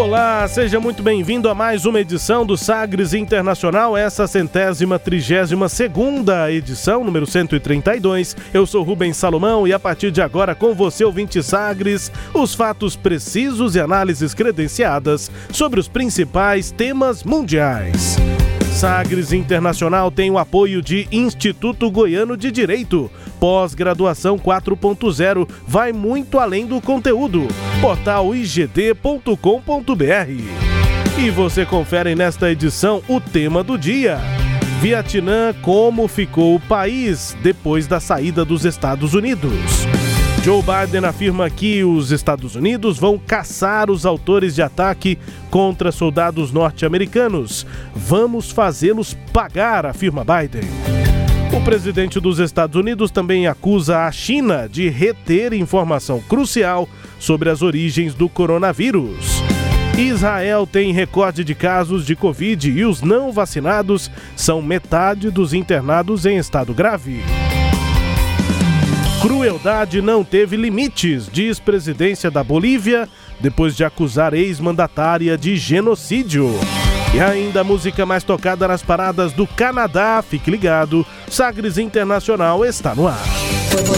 Olá, seja muito bem-vindo a mais uma edição do Sagres Internacional, essa centésima trigésima segunda edição, número 132. Eu sou Rubens Salomão e a partir de agora com você, ouvinte Sagres, os fatos precisos e análises credenciadas sobre os principais temas mundiais. Sagres Internacional tem o apoio de Instituto Goiano de Direito. Pós-graduação 4.0 vai muito além do conteúdo. Portal igd.com.br. E você confere nesta edição o tema do dia. Vietnã, como ficou o país depois da saída dos Estados Unidos. Joe Biden afirma que os Estados Unidos vão caçar os autores de ataque contra soldados norte-americanos. Vamos fazê-los pagar, afirma Biden. O presidente dos Estados Unidos também acusa a China de reter informação crucial sobre as origens do coronavírus. Israel tem recorde de casos de Covid e os não vacinados são metade dos internados em estado grave. Crueldade não teve limites, diz presidência da Bolívia, depois de acusar ex-mandatária de genocídio. E ainda a música mais tocada nas paradas do Canadá, fique ligado, Sagres Internacional está no ar.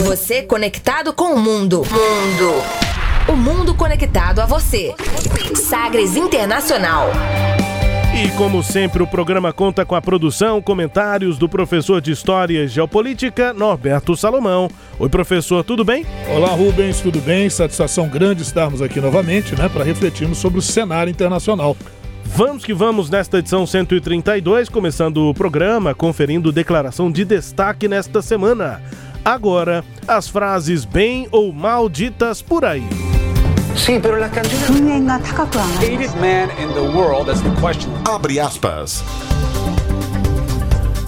Você conectado com o mundo. Mundo. O mundo conectado a você. Sagres Internacional. E como sempre, o programa conta com a produção, comentários do professor de História e Geopolítica, Norberto Salomão. Oi, professor, tudo bem? Olá, Rubens, tudo bem? Satisfação grande estarmos aqui novamente, né, para refletirmos sobre o cenário internacional. Vamos que vamos nesta edição 132, começando o programa, conferindo declaração de destaque nesta semana. Agora, as frases bem ou mal ditas por aí. Sì, però la canzone... Hated man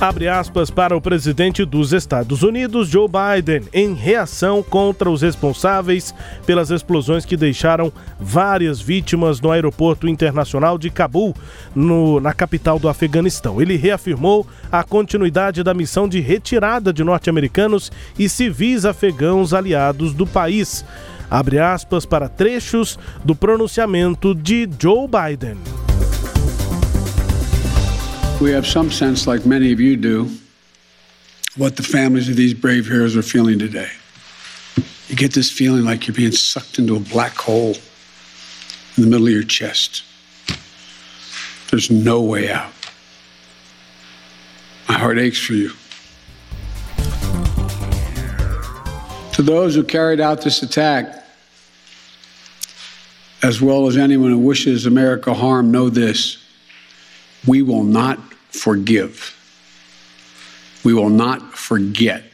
Abre aspas para o presidente dos Estados Unidos, Joe Biden, em reação contra os responsáveis pelas explosões que deixaram várias vítimas no aeroporto internacional de Cabul, no, na capital do Afeganistão. Ele reafirmou a continuidade da missão de retirada de norte-americanos e civis afegãos aliados do país. Abre aspas para trechos do pronunciamento de Joe Biden. We have some sense, like many of you do, what the families of these brave heroes are feeling today. You get this feeling like you're being sucked into a black hole in the middle of your chest. There's no way out. My heart aches for you. To those who carried out this attack, as well as anyone who wishes America harm, know this we will not forgive. We will not forget.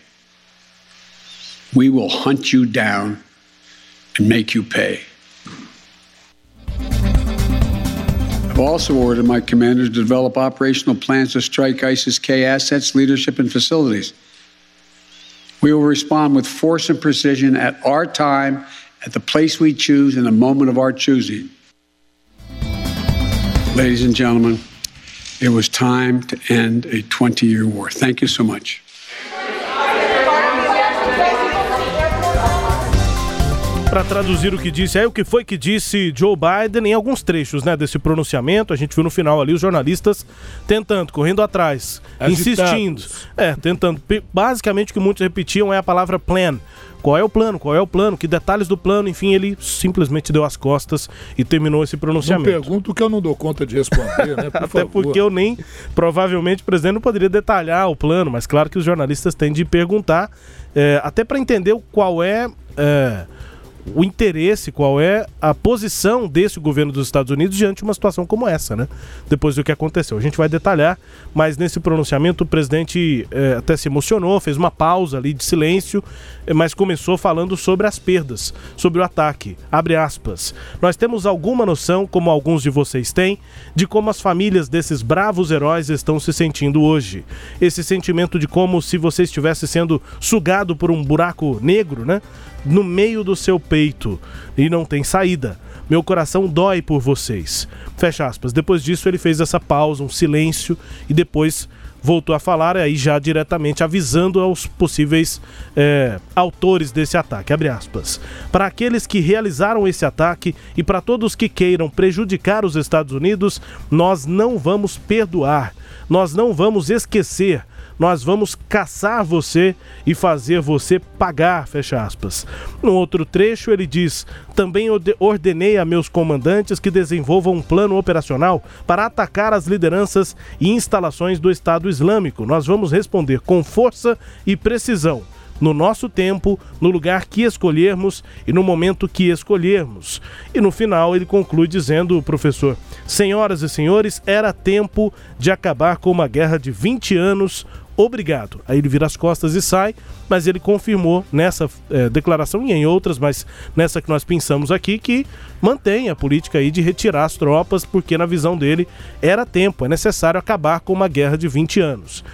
We will hunt you down and make you pay. I've also ordered my commanders to develop operational plans to strike ISIS K assets, leadership, and facilities. We will respond with force and precision at our time, at the place we choose, in the moment of our choosing. Ladies and gentlemen, it was time to end a 20 year war. Thank you so much. Para traduzir o que disse aí, o que foi que disse Joe Biden em alguns trechos né, desse pronunciamento, a gente viu no final ali os jornalistas tentando, correndo atrás, Agitados. insistindo, é, tentando. Basicamente o que muitos repetiam é a palavra plan. Qual é o plano? Qual é o plano? Que detalhes do plano? Enfim, ele simplesmente deu as costas e terminou esse Não pronunciamento. pergunto que eu não dou conta de responder, né? Por Até favor. porque eu nem, provavelmente, o presidente não poderia detalhar o plano, mas claro que os jornalistas têm de perguntar, é, até para entender qual é, é, o interesse, qual é a posição desse governo dos Estados Unidos diante de uma situação como essa, né? Depois do que aconteceu. A gente vai detalhar, mas nesse pronunciamento o presidente eh, até se emocionou, fez uma pausa ali de silêncio, eh, mas começou falando sobre as perdas, sobre o ataque. Abre aspas. Nós temos alguma noção, como alguns de vocês têm, de como as famílias desses bravos heróis estão se sentindo hoje. Esse sentimento de como se você estivesse sendo sugado por um buraco negro, né? No meio do seu peito e não tem saída. Meu coração dói por vocês. Fecha aspas. Depois disso, ele fez essa pausa, um silêncio e depois voltou a falar, aí já diretamente avisando aos possíveis é, autores desse ataque. Abre aspas. Para aqueles que realizaram esse ataque e para todos que queiram prejudicar os Estados Unidos, nós não vamos perdoar, nós não vamos esquecer nós vamos caçar você e fazer você pagar, fecha aspas. No outro trecho ele diz: "Também ordenei a meus comandantes que desenvolvam um plano operacional para atacar as lideranças e instalações do Estado Islâmico. Nós vamos responder com força e precisão." no nosso tempo, no lugar que escolhermos e no momento que escolhermos. E no final ele conclui dizendo, professor: Senhoras e senhores, era tempo de acabar com uma guerra de 20 anos obrigado. Aí ele vira as costas e sai, mas ele confirmou nessa é, declaração e em outras, mas nessa que nós pensamos aqui, que mantém a política aí de retirar as tropas, porque na visão dele era tempo, é necessário acabar com uma guerra de 20 anos.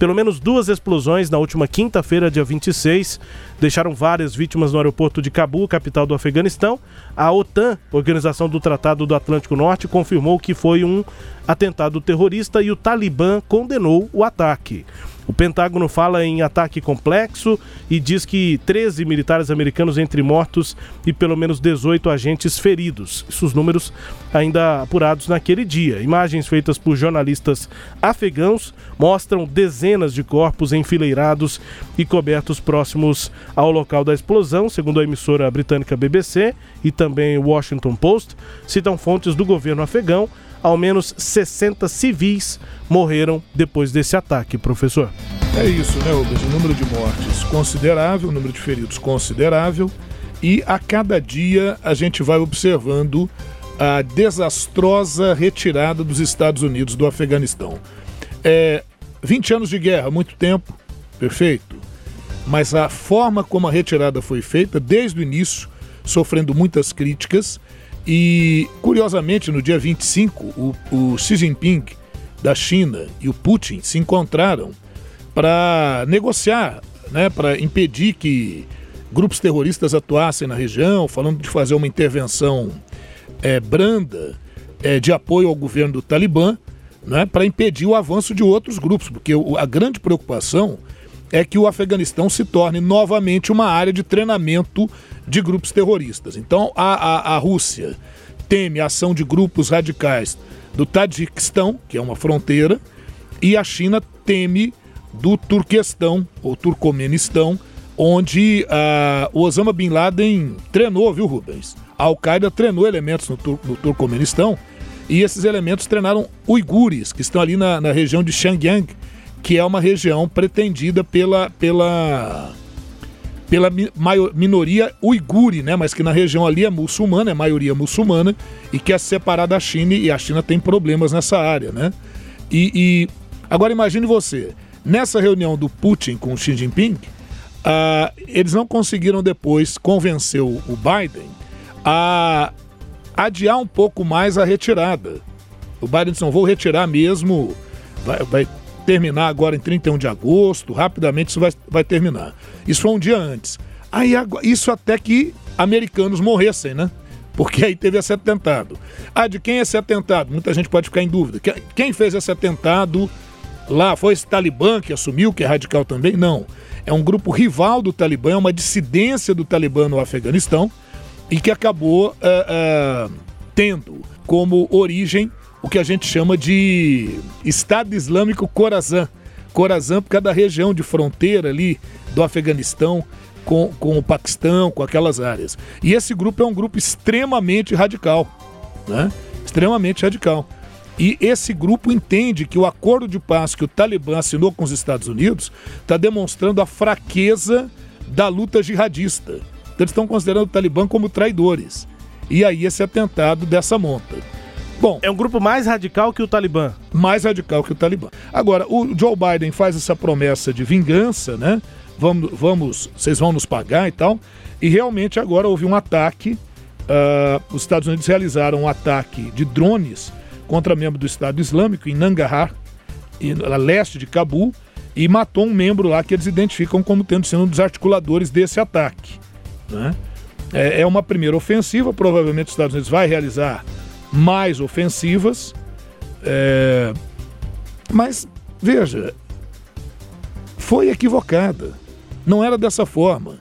Pelo menos duas explosões na última quinta-feira, dia 26, deixaram várias vítimas no aeroporto de Cabul, capital do Afeganistão. A OTAN, Organização do Tratado do Atlântico Norte, confirmou que foi um atentado terrorista e o Talibã condenou o ataque. O Pentágono fala em ataque complexo e diz que 13 militares americanos entre mortos e pelo menos 18 agentes feridos. Isso os números ainda apurados naquele dia. Imagens feitas por jornalistas afegãos mostram dezenas de corpos enfileirados e cobertos próximos ao local da explosão, segundo a emissora britânica BBC e também o Washington Post, citam fontes do governo afegão ao menos 60 civis morreram depois desse ataque, professor. É isso, né, Rubens? O número de mortes considerável, o número de feridos considerável, e a cada dia a gente vai observando a desastrosa retirada dos Estados Unidos do Afeganistão. É, 20 anos de guerra, muito tempo, perfeito. Mas a forma como a retirada foi feita, desde o início, sofrendo muitas críticas, e, curiosamente, no dia 25, o, o Xi Jinping da China e o Putin se encontraram para negociar, né, para impedir que grupos terroristas atuassem na região, falando de fazer uma intervenção é, branda é, de apoio ao governo do Talibã, né, para impedir o avanço de outros grupos, porque a grande preocupação é que o Afeganistão se torne novamente uma área de treinamento de grupos terroristas. Então a, a, a Rússia teme a ação de grupos radicais do Tadiquistão, que é uma fronteira, e a China teme do Turquestão, ou Turcomenistão, onde uh, o Osama Bin Laden treinou, viu, Rubens? A Al-Qaeda treinou elementos no, Tur no Turcomenistão e esses elementos treinaram uigures, que estão ali na, na região de Xinjiang, que é uma região pretendida pela, pela, pela minoria uigure, né? mas que na região ali é muçulmana, é maioria muçulmana, e quer se separar da China, e a China tem problemas nessa área. Né? E, e agora imagine você, nessa reunião do Putin com Xi Jinping, uh, eles não conseguiram depois convencer o, o Biden a adiar um pouco mais a retirada. O Biden disse, não, vou retirar mesmo, vai, vai terminar agora em 31 de agosto, rapidamente isso vai, vai terminar. Isso foi um dia antes. Aí isso até que americanos morressem, né? Porque aí teve esse atentado. Ah, de quem é esse atentado? Muita gente pode ficar em dúvida. Quem fez esse atentado lá? Foi esse Talibã que assumiu, que é radical também? Não. É um grupo rival do Talibã, é uma dissidência do Talibã no Afeganistão e que acabou uh, uh, tendo como origem o que a gente chama de Estado Islâmico Khorasan. Khorasan por causa da região de fronteira ali do Afeganistão com, com o Paquistão, com aquelas áreas. E esse grupo é um grupo extremamente radical, né? Extremamente radical. E esse grupo entende que o acordo de paz que o Talibã assinou com os Estados Unidos está demonstrando a fraqueza da luta jihadista Então eles estão considerando o Talibã como traidores. E aí esse atentado dessa monta. Bom, é um grupo mais radical que o Talibã. Mais radical que o Talibã. Agora, o Joe Biden faz essa promessa de vingança, né? Vamos, vamos vocês vão nos pagar e tal. E realmente agora houve um ataque. Uh, os Estados Unidos realizaram um ataque de drones contra membro do Estado Islâmico em Nangarhar, a leste de Cabul, e matou um membro lá que eles identificam como tendo sido um dos articuladores desse ataque. Né? É, é uma primeira ofensiva, provavelmente os Estados Unidos vai realizar mais ofensivas. É... Mas, veja, foi equivocada. Não era dessa forma.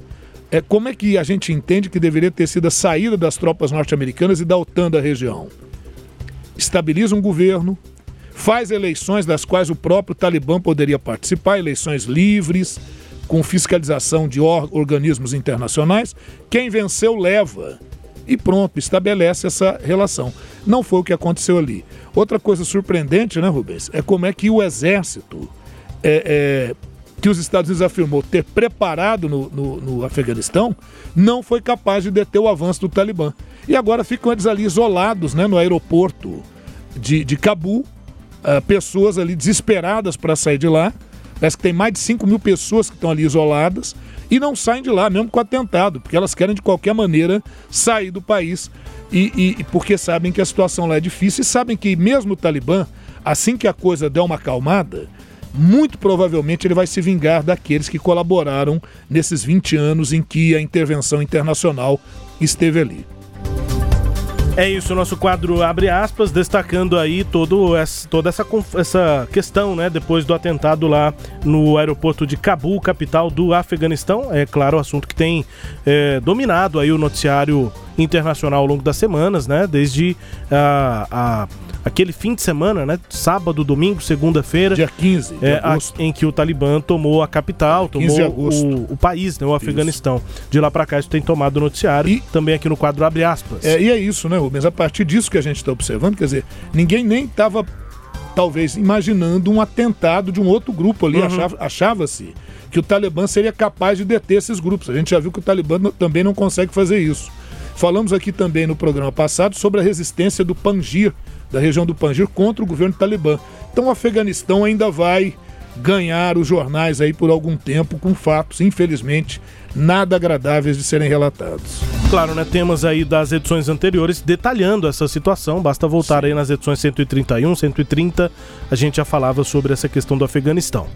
É, como é que a gente entende que deveria ter sido a saída das tropas norte-americanas e da OTAN da região? Estabiliza um governo, faz eleições das quais o próprio Talibã poderia participar, eleições livres, com fiscalização de organismos internacionais. Quem venceu leva e pronto, estabelece essa relação. Não foi o que aconteceu ali. Outra coisa surpreendente, né, Rubens, é como é que o exército, é, é, que os Estados Unidos afirmou ter preparado no, no, no, Afeganistão, não foi capaz de deter o avanço do Talibã. E agora ficam eles ali isolados né, no aeroporto de, de Cabul, uh, pessoas ali desesperadas para sair de lá. Parece que tem mais de 5 mil pessoas que estão ali isoladas e não saem de lá, mesmo com atentado, porque elas querem de qualquer maneira sair do país e, e porque sabem que a situação lá é difícil e sabem que mesmo o Talibã, assim que a coisa der uma acalmada, muito provavelmente ele vai se vingar daqueles que colaboraram nesses 20 anos em que a intervenção internacional esteve ali. É isso, nosso quadro abre aspas, destacando aí todo essa, toda essa, essa questão, né, depois do atentado lá no aeroporto de Cabul, capital do Afeganistão. É claro, o assunto que tem é, dominado aí o noticiário internacional ao longo das semanas, né, desde a, a aquele fim de semana, né? Sábado, domingo, segunda-feira. Dia 15 de é, a, em que o Talibã tomou a capital, tomou o, o, país, né? O Afeganistão. Isso. De lá para cá isso tem tomado o noticiário. E também aqui no quadro abre aspas. É, e é isso, né, Rubens? A partir disso que a gente está observando, quer dizer, ninguém nem estava talvez imaginando um atentado de um outro grupo ali. Uhum. Achava-se achava que o Talibã seria capaz de deter esses grupos. A gente já viu que o Talibã também não consegue fazer isso. Falamos aqui também no programa passado sobre a resistência do Panjir, da região do Panjir, contra o governo talibã. Então o Afeganistão ainda vai ganhar os jornais aí por algum tempo com fatos, infelizmente, nada agradáveis de serem relatados. Claro, né? Temas aí das edições anteriores detalhando essa situação. Basta voltar aí nas edições 131, 130. A gente já falava sobre essa questão do Afeganistão.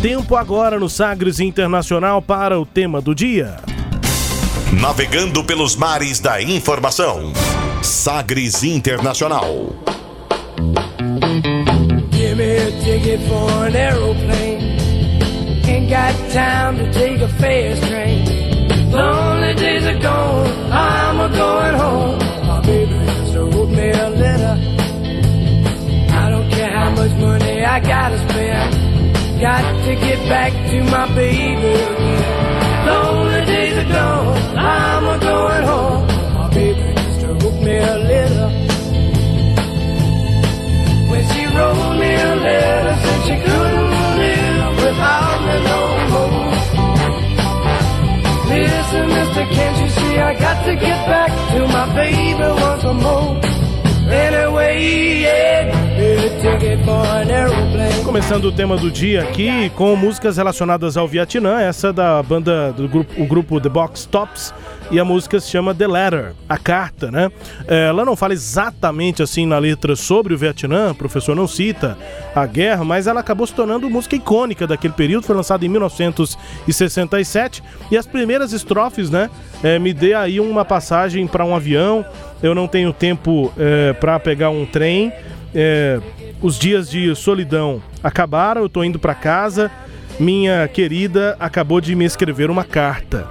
Tempo agora no Sagres Internacional para o tema do dia. Navegando pelos mares da informação. Sagres Internacional. Give me a ticket for an aeroplane. Ain't got time to take a fast train. Lonely days are gone, I'm a going home. My baby just wrote me a letter. I don't care how much money I gotta spend. Got to get back to my baby get back to my baby once more? Anyway, yeah. Começando o tema do dia aqui com músicas relacionadas ao Vietnã, essa da banda do grupo, o grupo The Box Tops e a música se chama The Letter, a carta, né? É, ela não fala exatamente assim na letra sobre o Vietnã, o professor não cita a guerra, mas ela acabou se tornando música icônica daquele período, foi lançada em 1967 e as primeiras estrofes, né? É, me dê aí uma passagem para um avião, eu não tenho tempo é, para pegar um trem é, os dias de solidão acabaram, eu tô indo para casa. Minha querida acabou de me escrever uma carta.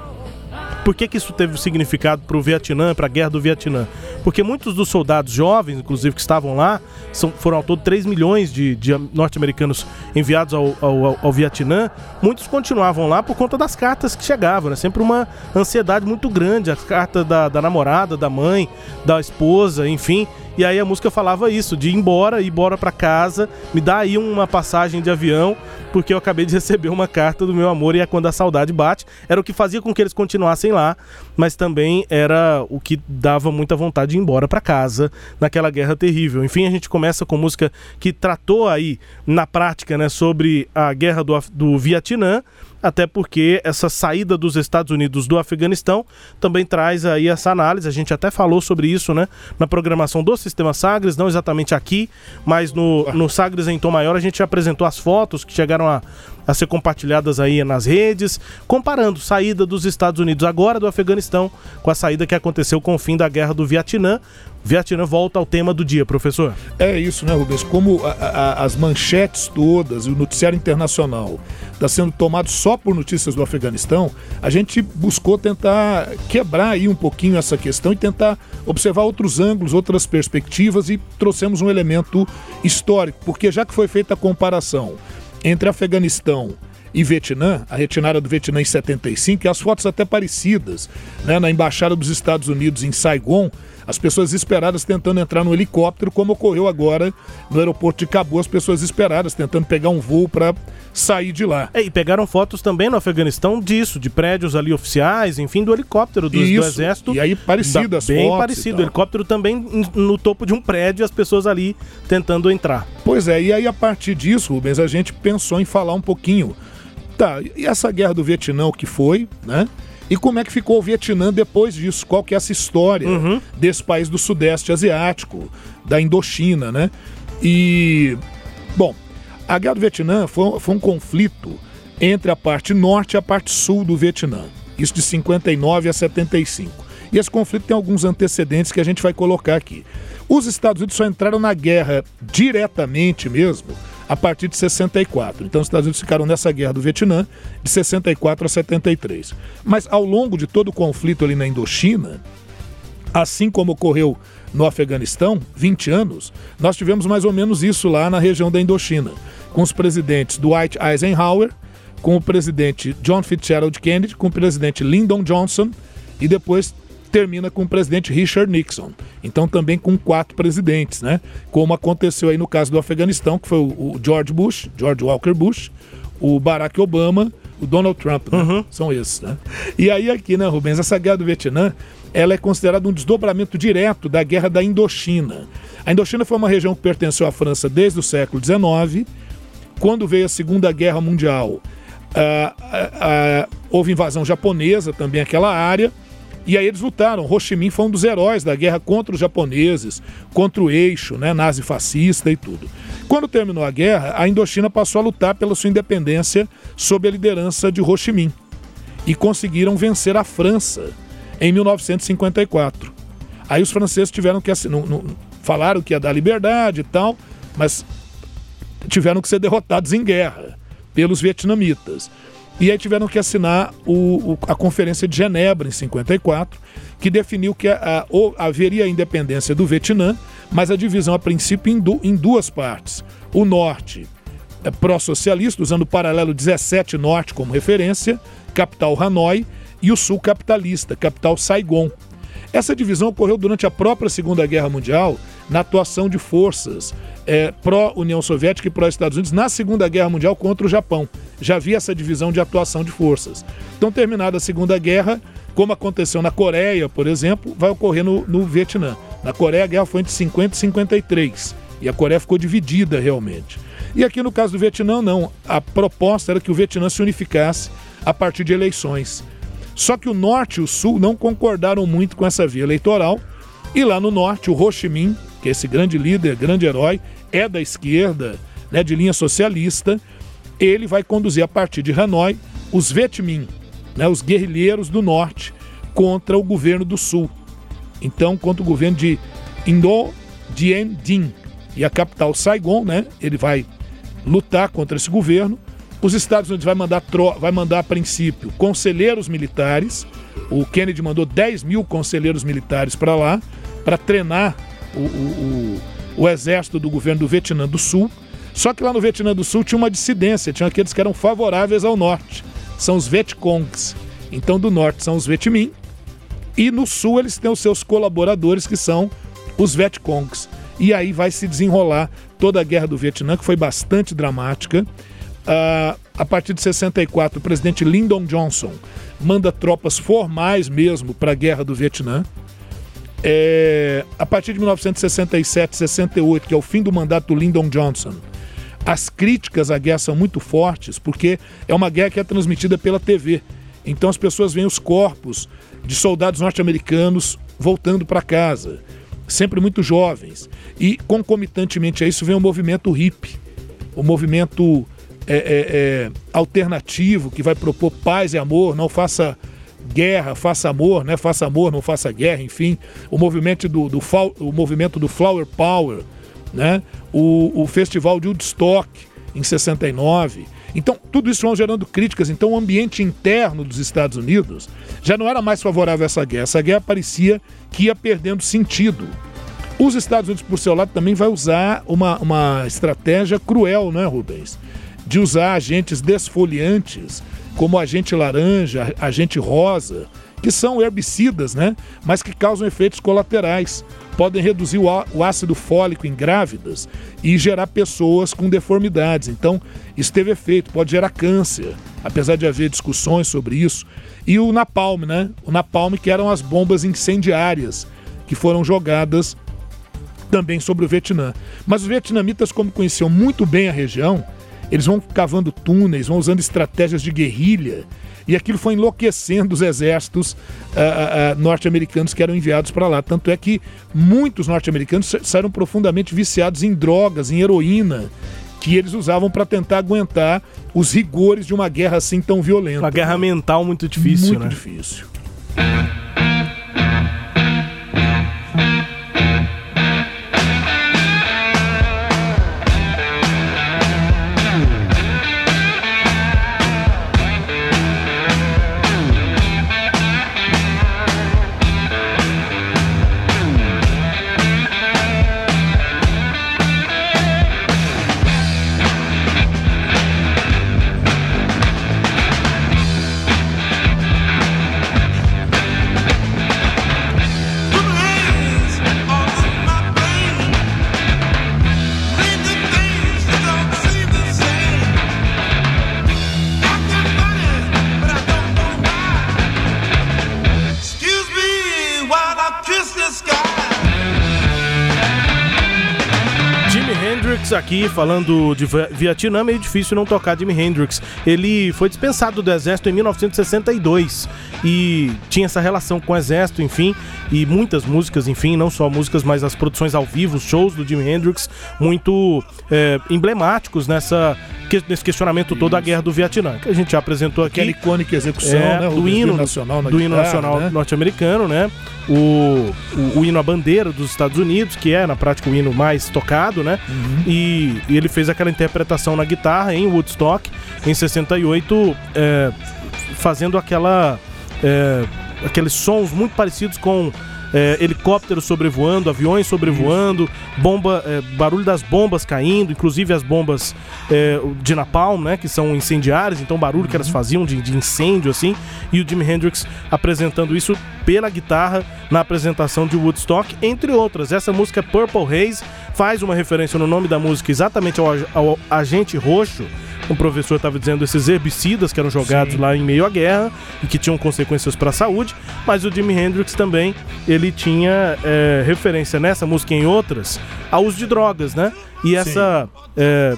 Por que, que isso teve significado para o Vietnã, para a guerra do Vietnã? Porque muitos dos soldados jovens, inclusive, que estavam lá, são, foram ao todo 3 milhões de, de norte-americanos enviados ao, ao, ao, Vietnã, muitos continuavam lá por conta das cartas que chegavam, né? Sempre uma ansiedade muito grande, as cartas da, da namorada, da mãe, da esposa, enfim. E aí a música falava isso, de ir embora, ir embora para casa, me dá aí uma passagem de avião, porque eu acabei de receber uma carta do meu amor e é quando a saudade bate. Era o que fazia com que eles continuassem lá, mas também era o que dava muita vontade de ir embora para casa naquela guerra terrível. Enfim, a gente começa com música que tratou aí na prática, né, sobre a guerra do, do Vietnã até porque essa saída dos Estados Unidos do Afeganistão também traz aí essa análise. A gente até falou sobre isso, né, na programação do Sistema Sagres, não exatamente aqui, mas no, no Sagres em Tom Maior a gente apresentou as fotos que chegaram a, a ser compartilhadas aí nas redes, comparando saída dos Estados Unidos agora do Afeganistão com a saída que aconteceu com o fim da guerra do Vietnã. Vietnã volta ao tema do dia, professor. É isso, né, Rubens? Como a, a, as manchetes todas e o noticiário internacional está sendo tomado só por notícias do Afeganistão, a gente buscou tentar quebrar aí um pouquinho essa questão e tentar observar outros ângulos, outras perspectivas e trouxemos um elemento histórico, porque já que foi feita a comparação entre Afeganistão e Vietnã, a retirada do Vietnã em 75, e as fotos até parecidas, né, na embaixada dos Estados Unidos em Saigon, as pessoas esperadas tentando entrar no helicóptero, como ocorreu agora no aeroporto de Cabo, as pessoas esperadas tentando pegar um voo para sair de lá. É, e pegaram fotos também no Afeganistão disso, de prédios ali oficiais, enfim, do helicóptero do, Isso, do exército. E aí parecidas Bem fotos. parecido, o helicóptero também no topo de um prédio, as pessoas ali tentando entrar. Pois é, e aí a partir disso, Rubens, a gente pensou em falar um pouquinho. Tá, e essa guerra do Vietnã, o que foi, né? E como é que ficou o Vietnã depois disso? Qual que é essa história Uhum. desse país do Sudeste Asiático, da Indochina, né? E, bom, a guerra do Vietnã foi, foi um conflito entre a parte norte e a parte sul do Vietnã. Isso de 59 a 75. E esse conflito tem alguns antecedentes que a gente vai colocar aqui. Os Estados Unidos só entraram na guerra diretamente mesmo a partir de 64. Então os Estados Unidos ficaram nessa guerra do Vietnã de 64 a 73. Mas ao longo de todo o conflito ali na Indochina, assim como ocorreu no Afeganistão, 20 anos, nós tivemos mais ou menos isso lá na região da Indochina, com os presidentes Dwight Eisenhower, com o presidente John Fitzgerald Kennedy, com o presidente Lyndon Johnson e depois termina com o presidente Richard Nixon. Então também com quatro presidentes, né? Como aconteceu aí no caso do Afeganistão, que foi o George Bush, George Walker Bush, o Barack Obama, o Donald Trump, né? São esses, né? E aí aqui, né, Rubens, essa guerra do Vietnã, ela é considerada um desdobramento direto da guerra da Indochina. A Indochina foi uma região que pertenceu à França desde o século XIX. Quando veio a Segunda Guerra Mundial, ah, ah, ah, houve invasão japonesa também naquela área. E aí eles lutaram. Ho Chi Minh foi um dos heróis da guerra contra os japoneses, contra o eixo, né, nazi-fascista e tudo. Quando terminou a guerra, a Indochina passou a lutar pela sua independência sob a liderança de Ho Chi Minh. E conseguiram vencer a França em 1954. Aí os franceses tiveram que assinar, não- não- falaram que ia dar liberdade e tal, mas tiveram que ser derrotados em guerra pelos vietnamitas. E aí tiveram que assinar o- o- a Conferência de Genebra, em 54, que definiu que a- a- haveria a independência do Vietnã, mas a divisão, a princípio, em, du- em duas partes. O norte é pró-socialista, usando o paralelo 17 norte como referência, capital Hanoi, e o sul capitalista, capital Saigon. Essa divisão ocorreu durante a própria Segunda Guerra Mundial, na atuação de forças é, pró-União Soviética e pró-Estados Unidos na Segunda Guerra Mundial contra o Japão. Já havia essa divisão de atuação de forças. Então, terminada a Segunda Guerra, como aconteceu na Coreia, por exemplo, vai ocorrer no, no Vietnã. Na Coreia, a guerra foi entre 50 e 53. E a Coreia ficou dividida realmente. E aqui no caso do Vietnã, não. A proposta era que o Vietnã se unificasse a partir de eleições. Só que o norte e o sul não concordaram muito com essa via eleitoral. E lá no norte, o Ho Chi Minh, que é esse grande líder, grande herói, é da esquerda, né, de linha socialista. Ele vai conduzir a partir de Hanoi os Viet Minh, né, os guerrilheiros do norte, contra o governo do sul. Então, contra o governo de Indo Dien Din. E a capital Saigon, né? Ele vai lutar contra esse governo. Os Estados Unidos vai mandar, vai mandar a princípio conselheiros militares. O Kennedy mandou 10 mil conselheiros militares para lá, para treinar o, o, o, o exército do governo do Vietnã do Sul. Só que lá no Vietnã do Sul tinha uma dissidência, tinha aqueles que eram favoráveis ao norte. São os Vietcongs. Então, do norte são os Viet Minh, e no sul eles têm os seus colaboradores, que são os Vietcongs. E aí vai se desenrolar toda a guerra do Vietnã, que foi bastante dramática. Uh, a partir de 64, o presidente Lyndon Johnson manda tropas formais mesmo para a guerra do Vietnã. É, a partir de 1967, 68, que é o fim do mandato do Lyndon Johnson, as críticas à guerra são muito fortes, porque é uma guerra que é transmitida pela TV. Então as pessoas veem os corpos de soldados norte-americanos voltando para casa, sempre muito jovens. E concomitantemente a isso vem o movimento hippie, o movimento é, é, é, alternativo que vai propor paz e amor, não faça guerra, faça amor, né? Faça amor, não faça guerra, enfim. O movimento do, do, o movimento do Flower Power, né? O, o festival de Woodstock em 69. Então, tudo isso vão gerando críticas. Então, o ambiente interno dos Estados Unidos já não era mais favorável a essa guerra. Essa guerra parecia que ia perdendo sentido. Os Estados Unidos, por seu lado, também vai usar uma, uma estratégia cruel, né, Rubens? De usar agentes desfoliantes como agente laranja, agente rosa, que são herbicidas, né? Mas que causam efeitos colaterais. Podem reduzir o ácido fólico em grávidas e gerar pessoas com deformidades. Então, isso teve efeito, pode gerar câncer, apesar de haver discussões sobre isso. E o napalm, né? O napalm que eram as bombas incendiárias que foram jogadas também sobre o Vietnã. Mas os vietnamitas, como conheciam muito bem a região, eles vão cavando túneis, vão usando estratégias de guerrilha, e aquilo foi enlouquecendo os exércitos uh, uh, norte-americanos que eram enviados para lá. Tanto é que muitos norte-americanos saíram profundamente viciados em drogas, em heroína, que eles usavam para tentar aguentar os rigores de uma guerra assim tão violenta. Uma guerra mental muito difícil, muito né? difícil. Aqui falando de Vietnã, é meio difícil não tocar Jimi Hendrix. Ele foi dispensado do exército em 1962 e tinha essa relação com o exército, enfim, e muitas músicas, enfim, não só músicas, mas as produções ao vivo, os shows do Jimi Hendrix, muito é, emblemáticos nessa nesse questionamento todo da guerra do Vietnã, que a gente já apresentou aqui. Aquela icônica execução, é, né? Do hino nacional, do hino nacional né? norte-americano, né? O, o, o, hino à bandeira dos Estados Unidos, que é na prática o hino mais tocado, né? Uhum. E, e, ele fez aquela interpretação na guitarra em Woodstock em 68, é, fazendo aquela é, aqueles sons muito parecidos com é, helicópteros sobrevoando, aviões sobrevoando, bomba, é, barulho das bombas caindo, inclusive as bombas é, de napalm, né, que são incendiárias, então barulho que elas uhum. faziam de, de incêndio assim, e o Jimi Hendrix apresentando isso pela guitarra na apresentação de Woodstock, entre outras. Essa música Purple Haze faz uma referência no nome da música exatamente ao, ao agente roxo o professor estava dizendo esses herbicidas que eram jogados Sim. lá em meio à guerra e que tinham consequências para a saúde, mas o Jimi Hendrix também ele tinha é, referência nessa música e em outras ao uso de drogas, né? E essa é,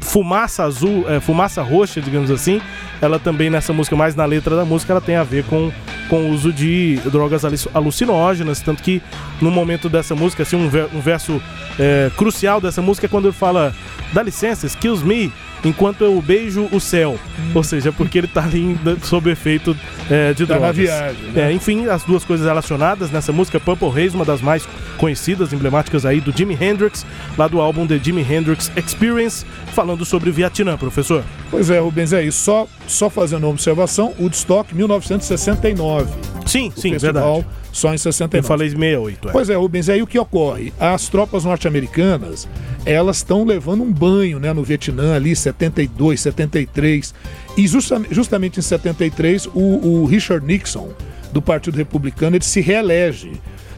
fumaça azul, é, fumaça roxa, digamos assim, ela também nessa música, mais na letra da música, ela tem a ver com, com o uso de drogas alucinógenas. Tanto que no momento dessa música, assim, um, ver, um verso é, crucial dessa música é quando ele fala: dá licença, excuse me, enquanto eu beijo o céu. Ou seja, porque ele tá ali sob efeito é, de tá drogas. Na viagem, né? é, enfim, as duas coisas relacionadas nessa música Purple Haze, uma das mais conhecidas, emblemáticas aí do Jimi Hendrix, lá do álbum The Jimi Hendrix Experience, falando sobre o Vietnã, professor. Pois é, Rubens, é isso. Só, só fazendo uma observação, Woodstock 1969. Sim, o sim, festival verdade. Só em 69. Eu falei 68. É. Pois é, Rubens, aí o que ocorre? As tropas norte-americanas, elas estão levando um banho né, no Vietnã ali, 72, 73. E justa, justamente em 73, o, o Richard Nixon, do Partido Republicano, ele se reelege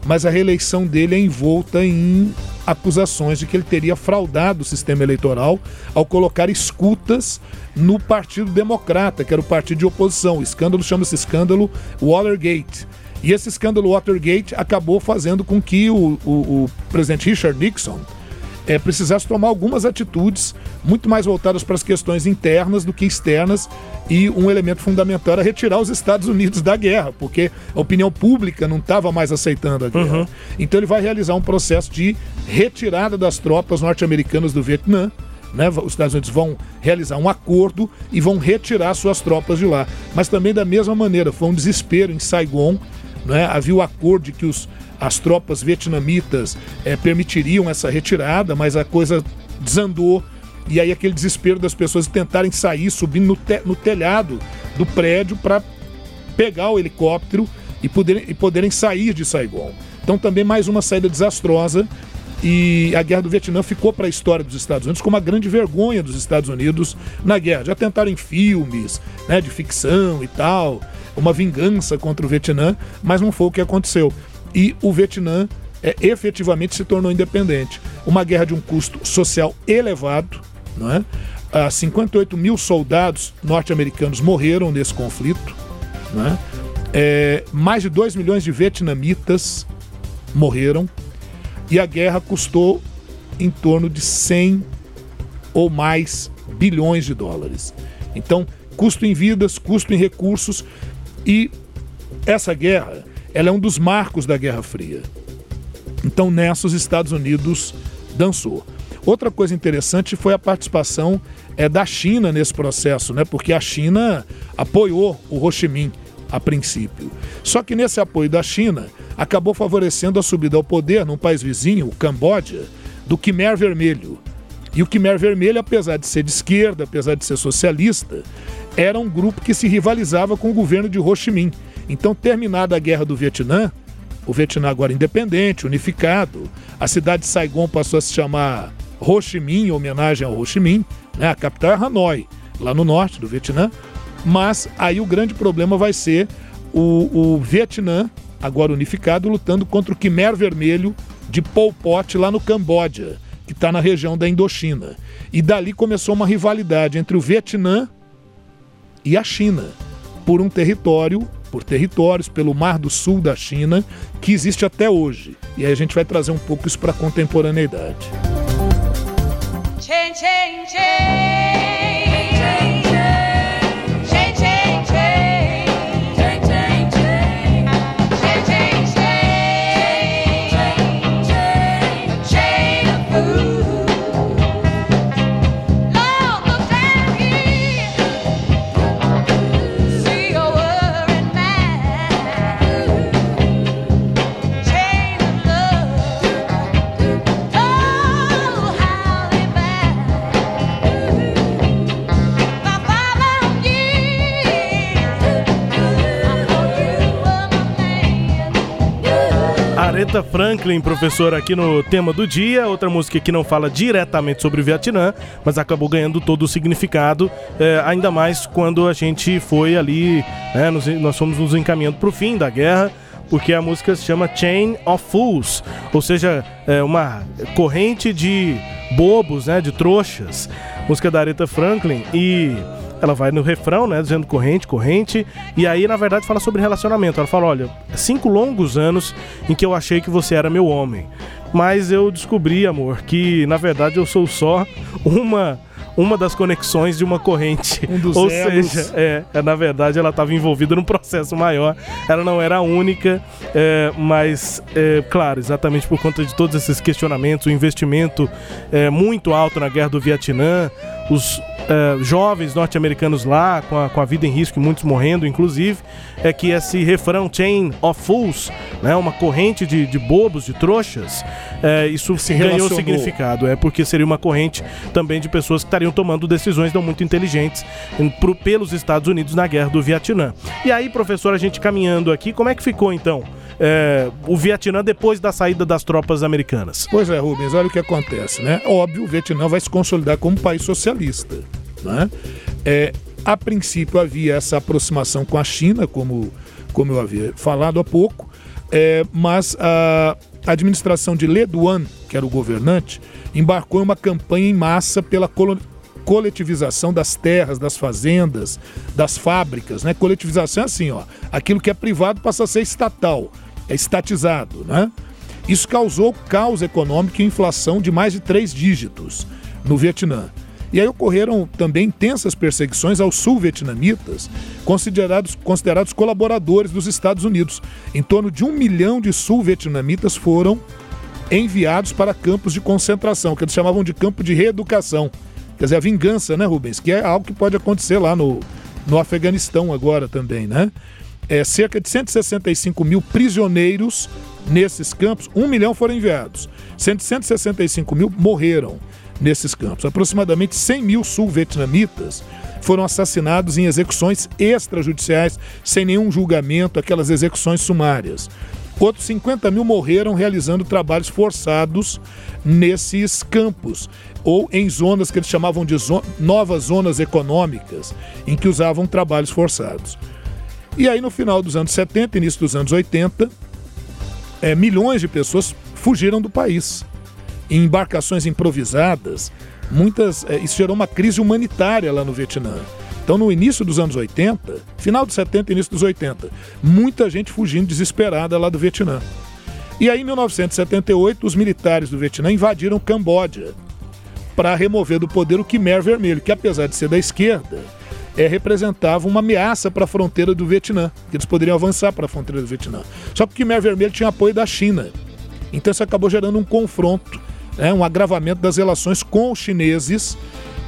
mas a reeleição dele é envolta em acusações de que ele teria fraudado o sistema eleitoral ao colocar escutas no Partido Democrata, que era o partido de oposição. O escândalo chama-se escândalo Watergate. E esse escândalo Watergate acabou fazendo com que o, o, o presidente Richard Nixon é, precisasse tomar algumas atitudes muito mais voltadas para as questões internas do que externas, e um elemento fundamental era retirar os Estados Unidos da guerra, porque a opinião pública não estava mais aceitando a guerra. Uhum. Então ele vai realizar um processo de retirada das tropas norte-americanas do Vietnã. Né? Os Estados Unidos vão realizar um acordo e vão retirar suas tropas de lá. Mas também da mesma maneira, foi um desespero em Saigon. Né? Havia o acordo de que os as tropas vietnamitas é, permitiriam essa retirada, mas a coisa desandou. E aí aquele desespero das pessoas tentarem sair, subindo no, te no telhado do prédio para pegar o helicóptero e poderem, e poderem sair de Saigon. Então também mais uma saída desastrosa e a guerra do Vietnã ficou para a história dos Estados Unidos como uma grande vergonha dos Estados Unidos na guerra. Já tentaram em filmes, né, de ficção e tal, uma vingança contra o Vietnã, mas não foi o que aconteceu e o Vietnã é, efetivamente se tornou independente. Uma guerra de um custo social elevado, não é? Ah, 58 mil soldados norte-americanos morreram nesse conflito, não é? É, mais de 2 milhões de vietnamitas morreram e a guerra custou em torno de 100 ou mais bilhões de dólares. Então, custo em vidas, custo em recursos e essa guerra ela é um dos marcos da Guerra Fria. Então nessa os Estados Unidos dançou. Outra coisa interessante foi a participação é, da China nesse processo, né? porque a China apoiou o Ho Chi Minh a princípio. Só que nesse apoio da China acabou favorecendo a subida ao poder num país vizinho, o Camboja, do Khmer Vermelho. E o Khmer Vermelho, apesar de ser de esquerda, apesar de ser socialista, era um grupo que se rivalizava com o governo de Ho Chi Minh. Então, terminada a guerra do Vietnã, o Vietnã agora independente, unificado, a cidade de Saigon passou a se chamar Ho Chi Minh, em homenagem ao Ho Chi Minh, né? a capital é Hanoi, lá no norte do Vietnã. Mas aí o grande problema vai ser o, o Vietnã, agora unificado, lutando contra o Khmer Vermelho de Pol Pot lá no Camboja, que está na região da Indochina. E dali começou uma rivalidade entre o Vietnã e a China por um território por territórios, pelo Mar do Sul da China, que existe até hoje. E aí a gente vai trazer um pouco isso para a contemporaneidade. Aretha Franklin, professor, aqui no tema do dia. Outra música que não fala diretamente sobre o Vietnã, mas acabou ganhando todo o significado, é, ainda mais quando a gente foi ali, né, nos, nós fomos nos encaminhando para o fim da guerra porque a música se chama Chain of Fools, ou seja, é uma corrente de bobos, né, de trouxas. Música da Aretha Franklin e ela vai no refrão, né? Dizendo corrente, corrente. E aí, na verdade, fala sobre relacionamento. Ela fala: olha, cinco longos anos em que eu achei que você era meu homem. Mas eu descobri, amor, que na verdade eu sou só uma uma das conexões de uma corrente. Um dos Ou seja, é, é, na verdade ela estava envolvida num processo maior. Ela não era a única, é, mas, é, claro, exatamente por conta de todos esses questionamentos, o investimento é, muito alto na guerra do Vietnã, os uh, jovens norte-americanos lá, com a, com a vida em risco e muitos morrendo, inclusive, é que esse refrão Chain of Fools, né, uma corrente de, de bobos, de trouxas, é, isso Se ganhou significado. É porque seria uma corrente também de pessoas que estariam tomando decisões não muito inteligentes em- pro- pelos Estados Unidos na guerra do Vietnã. E aí, professor, a gente caminhando aqui, como é que ficou então é, o Vietnã depois da saída das tropas americanas? Pois é, Rubens, olha o que acontece, né? Óbvio, o Vietnã vai se consolidar como país socialista, né? É, a princípio havia essa aproximação com a China, como, como eu havia falado há pouco, É, mas a administração de Le Duan, que era o governante, embarcou em uma campanha em massa pela coletivização das terras, das fazendas, das fábricas, né? Coletivização é assim, ó, aquilo que é privado passa a ser estatal, é estatizado, né? Isso causou caos econômico e inflação de mais de três dígitos no Vietnã. E aí ocorreram também intensas perseguições aos sul-vietnamitas, considerados, considerados colaboradores dos Estados Unidos. Em torno de um milhão de sul-vietnamitas foram enviados para campos de concentração, que eles chamavam de campo de reeducação. Quer dizer, a vingança, né, Rubens? Que é algo que pode acontecer lá no, no Afeganistão agora também, né? É, cerca de 165 mil prisioneiros nesses campos, um milhão foram enviados. 165 mil morreram nesses campos. Aproximadamente 100 mil sul-vietnamitas foram assassinados em execuções extrajudiciais, sem nenhum julgamento, aquelas execuções sumárias. Outros 50 mil morreram realizando trabalhos forçados nesses campos, ou em zonas que eles chamavam de zo novas zonas econômicas, em que usavam trabalhos forçados. E aí, no final dos anos 70, início dos anos 80, é, milhões de pessoas fugiram do país. Em embarcações improvisadas, muitas, é, isso gerou uma crise humanitária lá no Vietnã. Então, no início dos anos 80, final dos 70 início dos 80, muita gente fugindo desesperada lá do Vietnã. E aí, em 1978, os militares do Vietnã invadiram Camboja para remover do poder o Khmer Vermelho, que apesar de ser da esquerda, é, representava uma ameaça para a fronteira do Vietnã, que eles poderiam avançar para a fronteira do Vietnã. Só que o Khmer Vermelho tinha apoio da China. Então isso acabou gerando um confronto, né, um agravamento das relações com os chineses.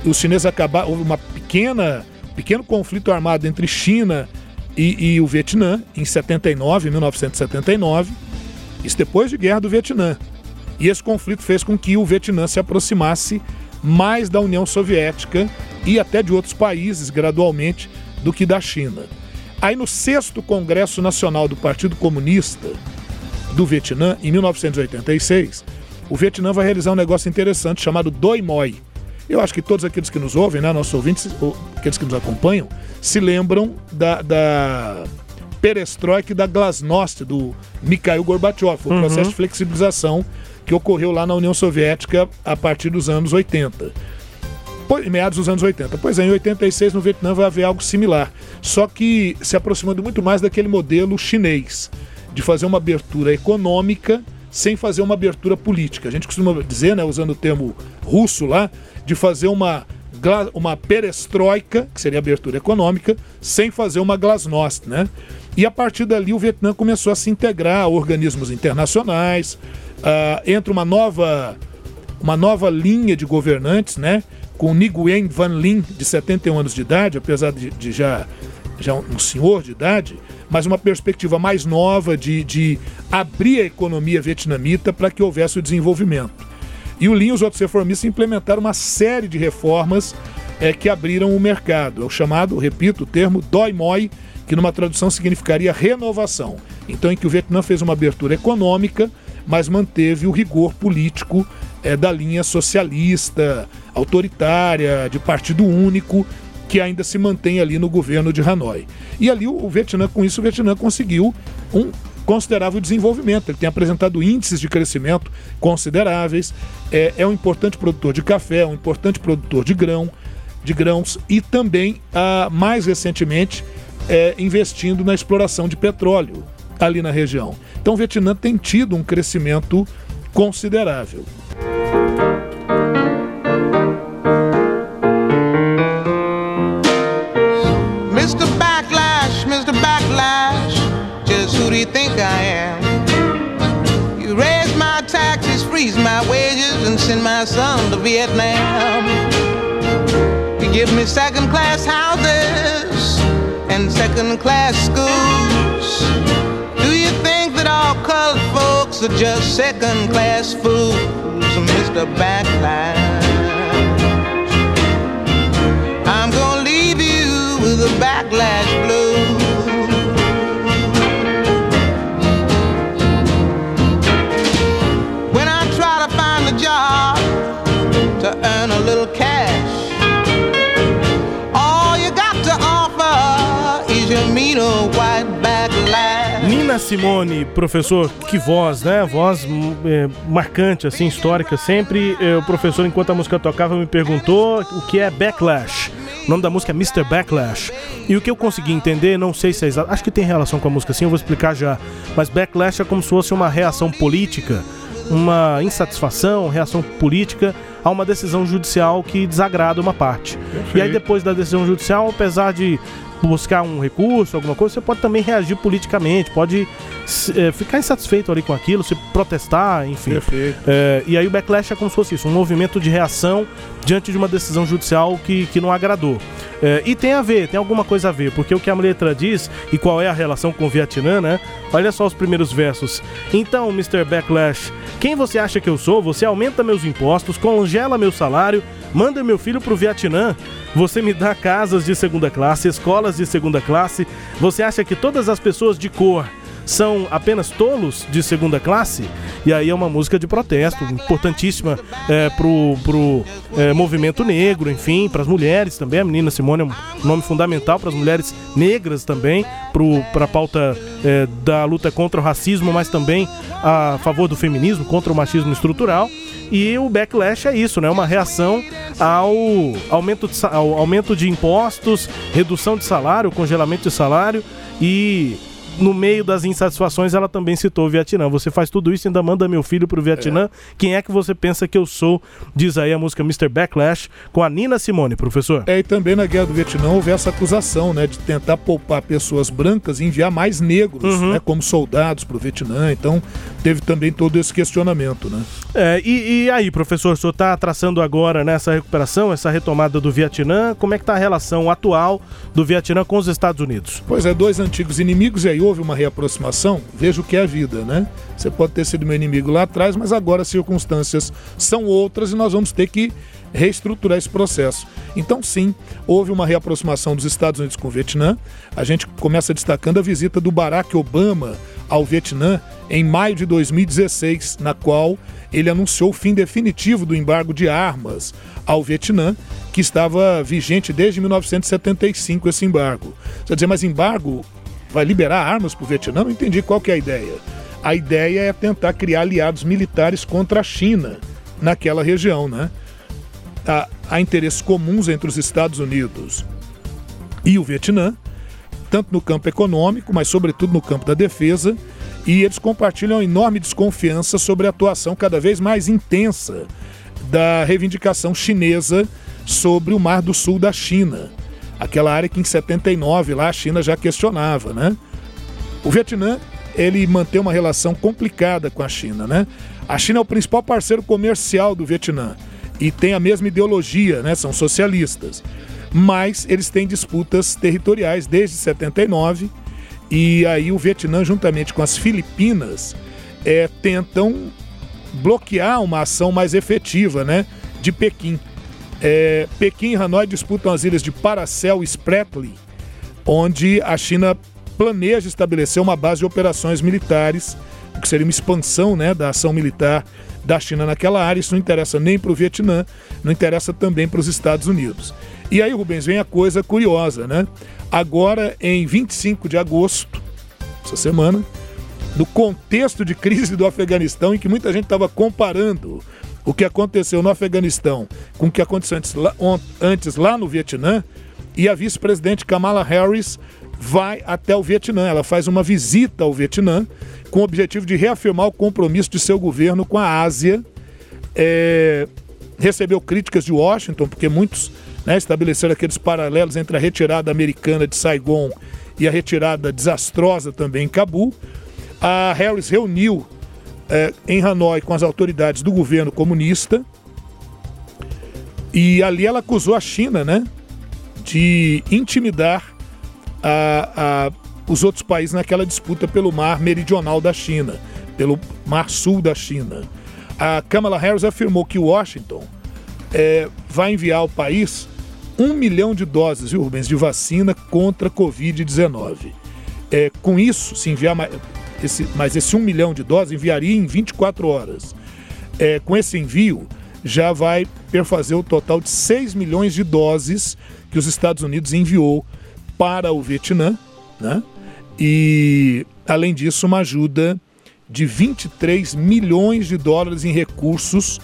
Os chineses acabaram, houve uma pequena pequeno conflito armado entre China e, e o Vietnã, em 79, 1979, isso depois de guerra do Vietnã. E esse conflito fez com que o Vietnã se aproximasse mais da União Soviética e até de outros países, gradualmente, do que da China. Aí, no sexto Congresso Nacional do Partido Comunista do Vietnã, em 1986, o Vietnã vai realizar um negócio interessante chamado Doi Moi eu acho que todos aqueles que nos ouvem, né, nossos ouvintes, aqueles que nos acompanham, se lembram da, da perestroika e da glasnost do Mikhail Gorbachev, o uhum. processo de flexibilização que ocorreu lá na União Soviética a partir dos anos 80. Em meados dos anos 80. Pois é, em 86 no Vietnã vai haver algo similar, só que se aproximando muito mais daquele modelo chinês, de fazer uma abertura econômica sem fazer uma abertura política. A gente costuma dizer, né, usando o termo russo lá, de fazer uma, uma perestroika, que seria abertura econômica, sem fazer uma glasnost, né? E a partir dali o Vietnã começou a se integrar a organismos internacionais, uh, entra uma nova, uma nova linha de governantes, né? Com Nguyen Van Linh, de 71 anos de idade, apesar de, de já, já um senhor de idade, mas uma perspectiva mais nova de, de abrir a economia vietnamita para que houvesse o desenvolvimento. E o Lean e os outros reformistas implementaram uma série de reformas é, que abriram o mercado. É o chamado, repito, o termo doi moi, que numa tradução significaria renovação. Então, em que o Vietnã fez uma abertura econômica, mas manteve o rigor político é, da linha socialista, autoritária, de partido único, que ainda se mantém ali no governo de Hanoi. E ali o Vietnã, com isso, o Vietnã conseguiu um considerável desenvolvimento. Ele tem apresentado índices de crescimento consideráveis, é, é um importante produtor de café, é um importante produtor de grão, de grãos e também, ah, mais recentemente, é, investindo na exploração de petróleo ali na região. Então o Vietnã tem tido um crescimento considerável. Freeze my wages, and send my son to Vietnam. You give me second class houses and second class schools. Do you think that all colored folks are just second class fools, Mr. Backlash? I'm gonna leave you with a backlash Nina Simone, professor, que voz, né? Voz hum, é, marcante, assim, histórica. Sempre é, o professor, enquanto a música tocava, me perguntou o que é backlash. O nome da música é Mr. Backlash. E o que eu consegui entender, não sei se é exato, acho que tem relação com a música sim, eu vou explicar já. Mas backlash é como se fosse uma reação política, uma insatisfação, reação política a uma decisão judicial que desagrada uma parte. E aí depois da decisão judicial, apesar de buscar um recurso, alguma coisa, você pode também reagir politicamente, pode é, ficar insatisfeito ali com aquilo, se protestar, enfim. É, e aí o backlash é como se fosse isso, um movimento de reação diante de uma decisão judicial que, que não agradou. É, e tem a ver, tem alguma coisa a ver, porque o que a letra diz e qual é a relação com o Vietnã, né? Olha só os primeiros versos. Então, Mr. Backlash, quem você acha que eu sou? Você aumenta meus impostos, congela meu salário, manda meu filho pro Vietnã. Você me dá casas de segunda classe, escolas de segunda classe. Você acha que todas as pessoas de cor são apenas tolos de segunda classe? E aí é uma música de protesto, importantíssima é, pro, pro é, movimento negro, enfim, para as mulheres também. A menina Simone é um nome fundamental para as mulheres negras também, para a pauta é, da luta contra o racismo, mas também a favor do feminismo, contra o machismo estrutural. E o backlash é isso, né? Uma reação ao aumento de, ao aumento de impostos, redução de salário, congelamento de salário e no meio das insatisfações, ela também citou o Vietnã. Você faz tudo isso e ainda manda meu filho pro Vietnã. É. Quem é que você pensa que eu sou? Diz aí a música Mr. Backlash com a Nina Simone, professor. É, e também na Guerra do Vietnã houve essa acusação, né, de tentar poupar pessoas brancas e enviar mais negros, uhum. né, como soldados pro Vietnã. Então, teve também todo esse questionamento, né? É, e, e aí, professor, o senhor está traçando agora nessa recuperação, essa retomada do Vietnã, como é que está a relação atual do Vietnã com os Estados Unidos? Pois é, dois antigos inimigos e aí houve uma reaproximação, veja o que é a vida, né? Você pode ter sido meu inimigo lá atrás, mas agora as circunstâncias são outras e nós vamos ter que reestruturar esse processo. Então, sim, houve uma reaproximação dos Estados Unidos com o Vietnã. A gente começa destacando a visita do Barack Obama ao Vietnã em maio de 2016, na qual ele anunciou o fim definitivo do embargo de armas ao Vietnã, que estava vigente desde 1975 esse embargo. Quer dizer, mas embargo vai liberar armas para o Vietnã? Não entendi qual que é a ideia. A ideia é tentar criar aliados militares contra a China naquela região, né? Há, há interesses comuns entre os Estados Unidos e o Vietnã, tanto no campo econômico, mas sobretudo no campo da defesa, e eles compartilham enorme desconfiança sobre a atuação cada vez mais intensa da reivindicação chinesa sobre o Mar do Sul da China aquela área que em 79 lá a China já questionava, né? O Vietnã, ele mantém uma relação complicada com a China, né? A China é o principal parceiro comercial do Vietnã e tem a mesma ideologia, né? São socialistas. Mas eles têm disputas territoriais desde 79 e aí o Vietnã, juntamente com as Filipinas, é, tentam bloquear uma ação mais efetiva, né? De Pequim. É, Pequim e Hanoi disputam as ilhas de Paracel e Spratly, onde a China planeja estabelecer uma base de operações militares, o que seria uma expansão né, da ação militar da China naquela área. Isso não interessa nem para o Vietnã, não interessa também para os Estados Unidos. E aí, Rubens, vem a coisa curiosa, né? Agora, em 25 de agosto, essa semana, no contexto de crise do Afeganistão, em que muita gente estava comparando o que aconteceu no Afeganistão com o que aconteceu antes lá, antes lá no Vietnã, e a vice-presidente Kamala Harris vai até o Vietnã. Ela faz uma visita ao Vietnã com o objetivo de reafirmar o compromisso de seu governo com a Ásia. É, recebeu críticas de Washington, porque muitos né, estabeleceram aqueles paralelos entre a retirada americana de Saigon e a retirada desastrosa também em Cabul. A Harris reuniu é, em Hanoi com as autoridades do governo comunista. E ali ela acusou a China, né, de intimidar a, a, os outros países naquela disputa pelo mar meridional da China, pelo mar sul da China. A Kamala Harris afirmou que Washington é, vai enviar ao país um milhão de doses, viu, Rubens, de vacina contra a Covid-19. É, com isso, se enviar mais, esse, mas esse 1 milhão de doses enviaria em 24 horas. É, com esse envio, já vai perfazer o total de 6 milhões de doses que os Estados Unidos enviou para o Vietnã, né? E além disso, uma ajuda de 23 milhões de dólares em recursos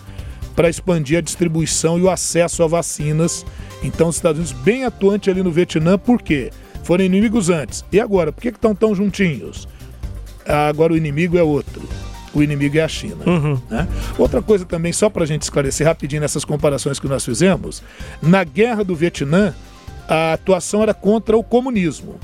para expandir a distribuição e o acesso a vacinas. Então, os Estados Unidos bem atuante ali no Vietnã, por quê? Foram inimigos antes. E agora, por que estão tão juntinhos? Agora o inimigo é outro. O inimigo é a China. Uhum. Né? Outra coisa também, só para a gente esclarecer rapidinho nessas comparações que nós fizemos, na guerra do Vietnã, a atuação era contra o comunismo.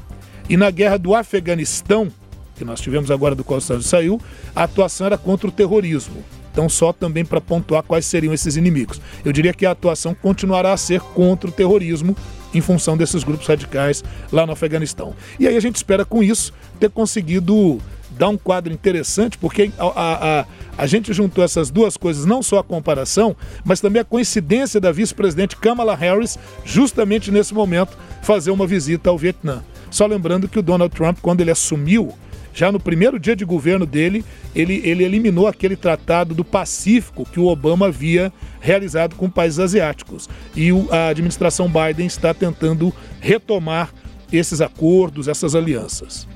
E na guerra do Afeganistão, que nós tivemos agora do qual o Estados saiu, a atuação era contra o terrorismo. Então, só também para pontuar quais seriam esses inimigos. Eu diria que a atuação continuará a ser contra o terrorismo em função desses grupos radicais lá no Afeganistão. E aí a gente espera com isso ter conseguido dar um quadro interessante, porque a, a, a, a gente juntou essas duas coisas, não só a comparação, mas também a coincidência da vice-presidente Kamala Harris, justamente nesse momento, fazer uma visita ao Vietnã. Só lembrando que o Donald Trump, quando ele assumiu já no primeiro dia de governo dele, ele, ele eliminou aquele tratado do Pacífico que o Obama havia realizado com países asiáticos. E o, a administração Biden está tentando retomar esses acordos, essas alianças.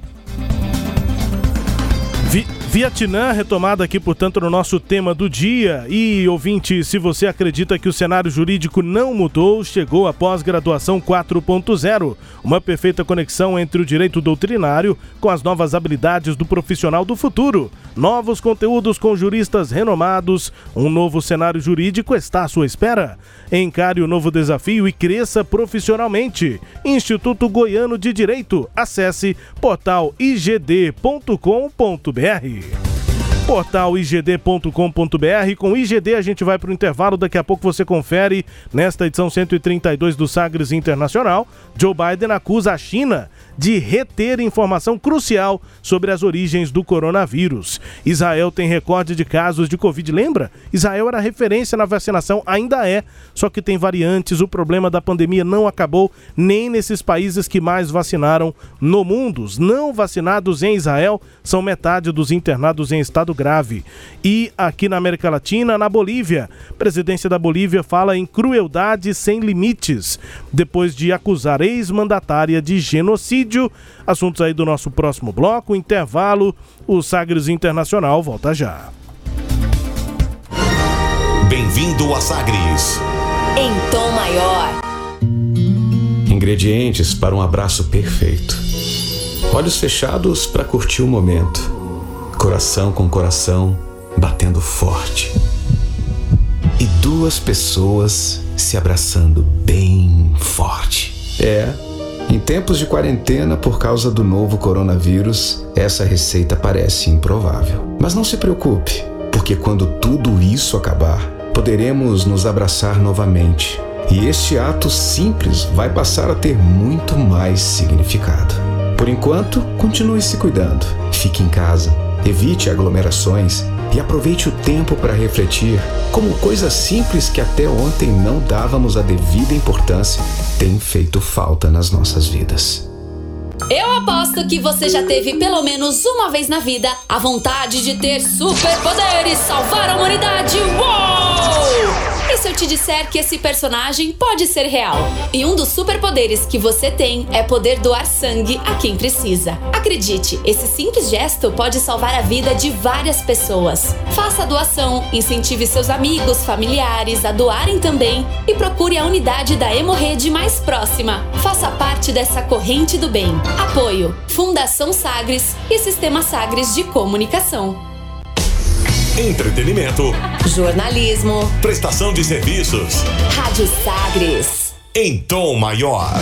Vi Vietnã, retomada aqui, portanto, no nosso tema do dia. E, ouvinte, se você acredita que o cenário jurídico não mudou, chegou a pós-graduação 4.0. Uma perfeita conexão entre o direito doutrinário com as novas habilidades do profissional do futuro. Novos conteúdos com juristas renomados. Um novo cenário jurídico está à sua espera. Encare o novo desafio e cresça profissionalmente. Instituto Goiano de Direito. Acesse portaligd.com.br portal igd.com.br. Com IGD a gente vai para o intervalo, daqui a pouco você confere nesta edição 132 do Sagres Internacional. Joe Biden acusa a China de reter informação crucial sobre as origens do coronavírus. Israel tem recorde de casos de Covid, lembra? Israel era referência na vacinação, ainda é, só que tem variantes. O problema da pandemia não acabou nem nesses países que mais vacinaram no mundo. Os não vacinados em Israel são metade dos internados em estado grave. E aqui na América Latina, na Bolívia, a presidência da Bolívia fala em crueldade sem limites, depois de acusar ex-mandatária de genocídio vídeo. Assuntos aí do nosso próximo bloco, intervalo. O Sagres Internacional volta já. Bem-vindo a Sagres. Em tom maior. Ingredientes para um abraço perfeito. Olhos fechados para curtir o momento. Coração com coração batendo forte. E duas pessoas se abraçando bem forte. É em tempos de quarentena por causa do novo coronavírus, essa receita parece improvável. Mas não se preocupe, porque quando tudo isso acabar, poderemos nos abraçar novamente. E este ato simples vai passar a ter muito mais significado. Por enquanto, continue se cuidando. Fique em casa, evite aglomerações e aproveite o tempo para refletir como coisas simples que até ontem não dávamos a devida importância têm feito falta nas nossas vidas. Eu aposto que você já teve pelo menos uma vez na vida a vontade de ter superpoderes, salvar a humanidade. Uou! E se eu te disser que esse personagem pode ser real? E um dos superpoderes que você tem é poder doar sangue a quem precisa. Acredite, esse simples gesto pode salvar a vida de várias pessoas. Faça a doação, incentive seus amigos, familiares a doarem também e procure a unidade da Hemorrede mais próxima. Faça parte dessa corrente do bem. Apoio: Fundação Sagres e Sistema Sagres de Comunicação entretenimento, jornalismo, prestação de serviços. Rádio Sagres. Em tom maior.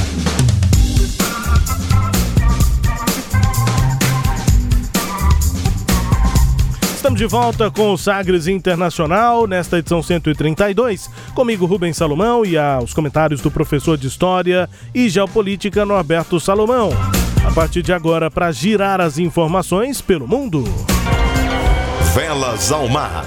Estamos de volta com o Sagres Internacional, nesta edição 132. Comigo, Rubens Salomão, e aos comentários do professor de História e Geopolítica, Norberto Salomão. A partir de agora, para girar as informações pelo mundo. Velas ao mar.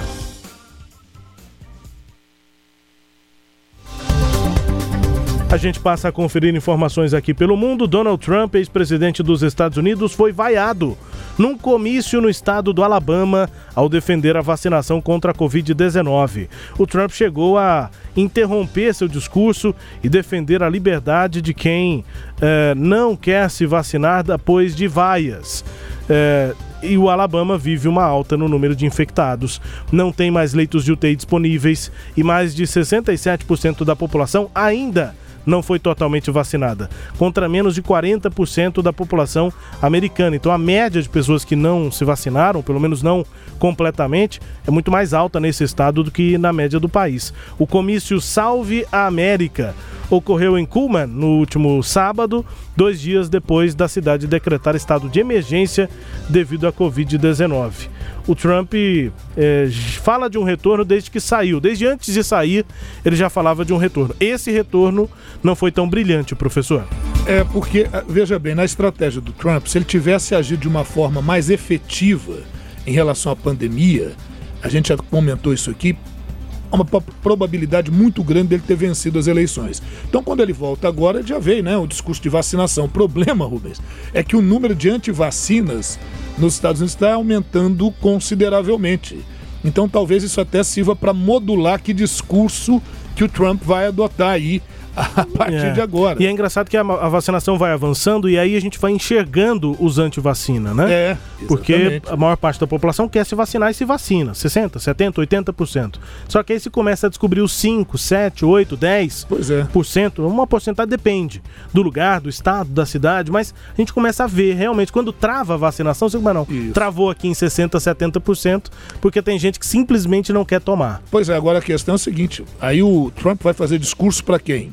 A gente passa a conferir informações aqui pelo mundo. Donald Trump, ex-presidente dos Estados Unidos, foi vaiado num comício no estado do Alabama ao defender a vacinação contra a Covid-19. O Trump chegou a interromper seu discurso e defender a liberdade de quem eh, não quer se vacinar depois de vaias. Eh, e o Alabama vive uma alta no número de infectados. Não tem mais leitos de UTI disponíveis e mais de 67% da população ainda não foi totalmente vacinada, contra menos de 40% da população americana. Então a média de pessoas que não se vacinaram, pelo menos não completamente, é muito mais alta nesse estado do que na média do país. O comício Salve a América ocorreu em Cullman no último sábado, dois dias depois da cidade decretar estado de emergência devido à Covid-19. O Trump é, fala de um retorno desde que saiu, desde antes de sair, ele já falava de um retorno. Esse retorno não foi tão brilhante, professor. É porque, ah, veja bem, na estratégia do Trump, se ele tivesse agido de uma forma mais efetiva em relação à pandemia, a gente já comentou isso aqui, há uma probabilidade muito grande dele ter vencido as eleições. Então, quando ele volta agora, já veio né, o discurso de vacinação. O problema, Rubens, é que o número de antivacinas nos Estados Unidos está aumentando consideravelmente. Então, talvez isso até sirva para modular que discurso que o Trump vai adotar aí a partir é. de agora. E é engraçado que a, a, vacinação vai avançando e aí a gente vai enxergando os antivacina, né? É. Porque a maior parte da população quer se vacinar e se vacina. 60, 70, 80%. Só que aí se começa a descobrir os 5, 7, 8, 10%. Pois é. Por cento, uma porcentagem depende do lugar, do estado, da cidade, mas a gente começa a ver realmente quando trava a vacinação, você não, Isso. travou aqui em 60, 70%, porque tem gente que simplesmente não quer tomar. Pois é, agora a questão é a seguinte, aí o Trump vai fazer discurso para quem?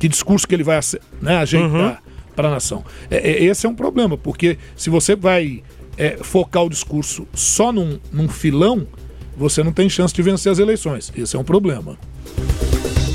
Que discurso que ele vai né, ajeitar uhum. para a nação. É, é, esse é um problema, porque se você vai é, focar o discurso só num, num filão, você não tem chance de vencer as eleições. Esse é um problema.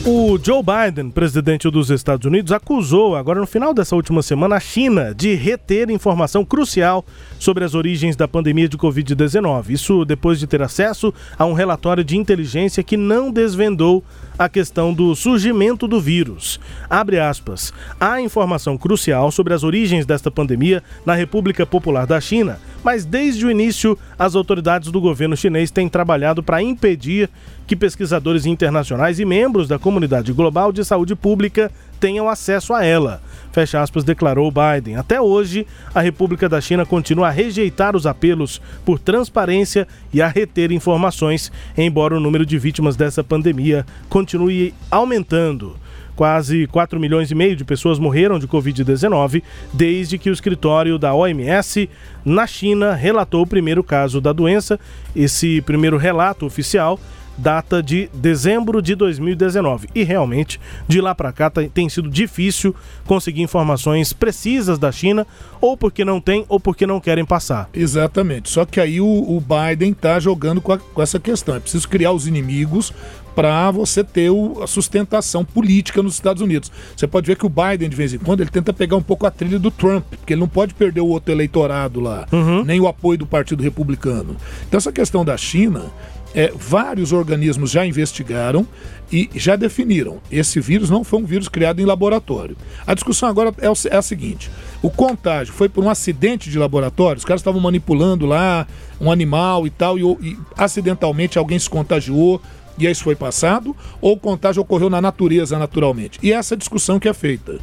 O Joe Biden, presidente dos Estados Unidos, acusou, agora no final dessa última semana, a China de reter informação crucial sobre as origens da pandemia de Covid-19. Isso depois de ter acesso a um relatório de inteligência que não desvendou a questão do surgimento do vírus. Abre aspas. Há informação crucial sobre as origens desta pandemia na República Popular da China, mas desde o início as autoridades do governo chinês têm trabalhado para impedir que pesquisadores internacionais e membros da comunidade global de saúde pública tenham acesso a ela. Fecha aspas, declarou Biden. Até hoje, a República da China continua a rejeitar os apelos por transparência e a reter informações, embora o número de vítimas dessa pandemia continue aumentando. Quase 4 milhões e meio de pessoas morreram de Covid-19 desde que o escritório da OMS na China relatou o primeiro caso da doença. Esse primeiro relato oficial data de dezembro de 2019. E realmente, de lá para cá tem sido difícil conseguir informações precisas da China, ou porque não tem, ou porque não querem passar. Exatamente. Só que aí o, o Biden está jogando com, a, com, essa questão. É preciso criar os inimigos para você ter o, a sustentação política nos Estados Unidos. Você pode ver que o Biden, de vez em quando, ele tenta pegar um pouco a trilha do Trump, porque ele não pode perder o outro eleitorado lá, uhum. nem o apoio do Partido Republicano. Então, essa questão da China é, vários organismos já investigaram e já definiram: esse vírus não foi um vírus criado em laboratório. A discussão agora é, é a seguinte: o contágio foi por um acidente de laboratório? Os caras estavam manipulando lá um animal e tal, e, e acidentalmente alguém se contagiou e isso foi passado, ou o contágio ocorreu na natureza naturalmente? E essa discussão que é feita.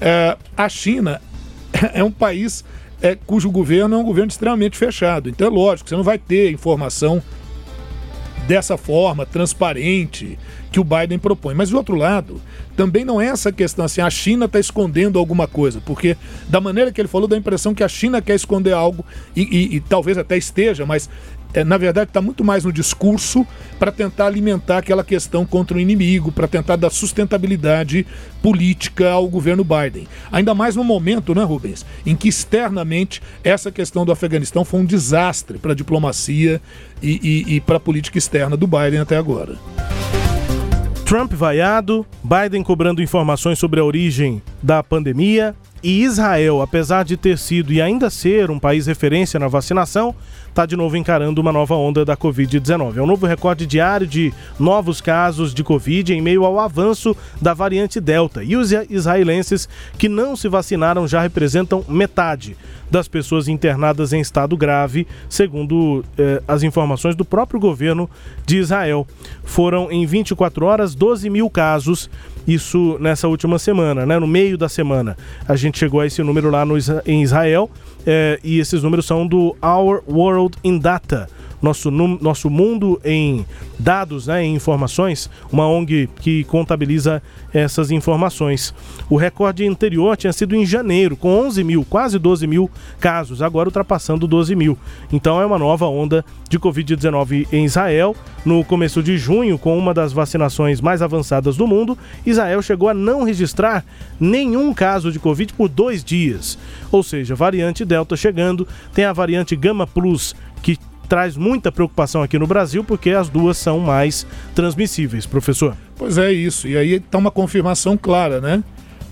É, a China é um país é, cujo governo é um governo extremamente fechado. Então é lógico, você não vai ter informação dessa forma, transparente, que o Biden propõe. Mas do outro lado, também não é essa questão assim, a China está escondendo alguma coisa, porque da maneira que ele falou, dá a impressão que a China quer esconder algo, e, e, e talvez até esteja, mas é, na verdade, está muito mais no discurso para tentar alimentar aquela questão contra o inimigo, para tentar dar sustentabilidade política ao governo Biden. Ainda mais no momento, né, Rubens, em que externamente essa questão do Afeganistão foi um desastre para a diplomacia e, e, e para a política externa do Biden até agora. Trump vaiado, Biden cobrando informações sobre a origem da pandemia e Israel, apesar de ter sido e ainda ser um país referência na vacinação, está de novo encarando uma nova onda da Covid-19. É um novo recorde diário de novos casos de Covid em meio ao avanço da variante Delta. E os israelenses que não se vacinaram já representam metade das pessoas internadas em estado grave, segundo eh, as informações do próprio governo de Israel. Foram em 24 horas 12 mil casos, isso nessa última semana, né? No meio da semana. A gente chegou a esse número lá no, em Israel eh, e esses números são do Our World in Data nosso, nosso mundo em dados, né, em informações, uma ONG que contabiliza essas informações. O recorde anterior tinha sido em janeiro, com 11 mil, quase 12 mil casos, agora ultrapassando 12 mil. Então é uma nova onda de Covid-19 em Israel. No começo de junho, com uma das vacinações mais avançadas do mundo, Israel chegou a não registrar nenhum caso de Covid por dois dias. Ou seja, variante Delta chegando, tem a variante Gama Plus, que traz muita preocupação aqui no Brasil, porque as duas são mais transmissíveis, professor. Pois é isso. E aí está uma confirmação clara, né?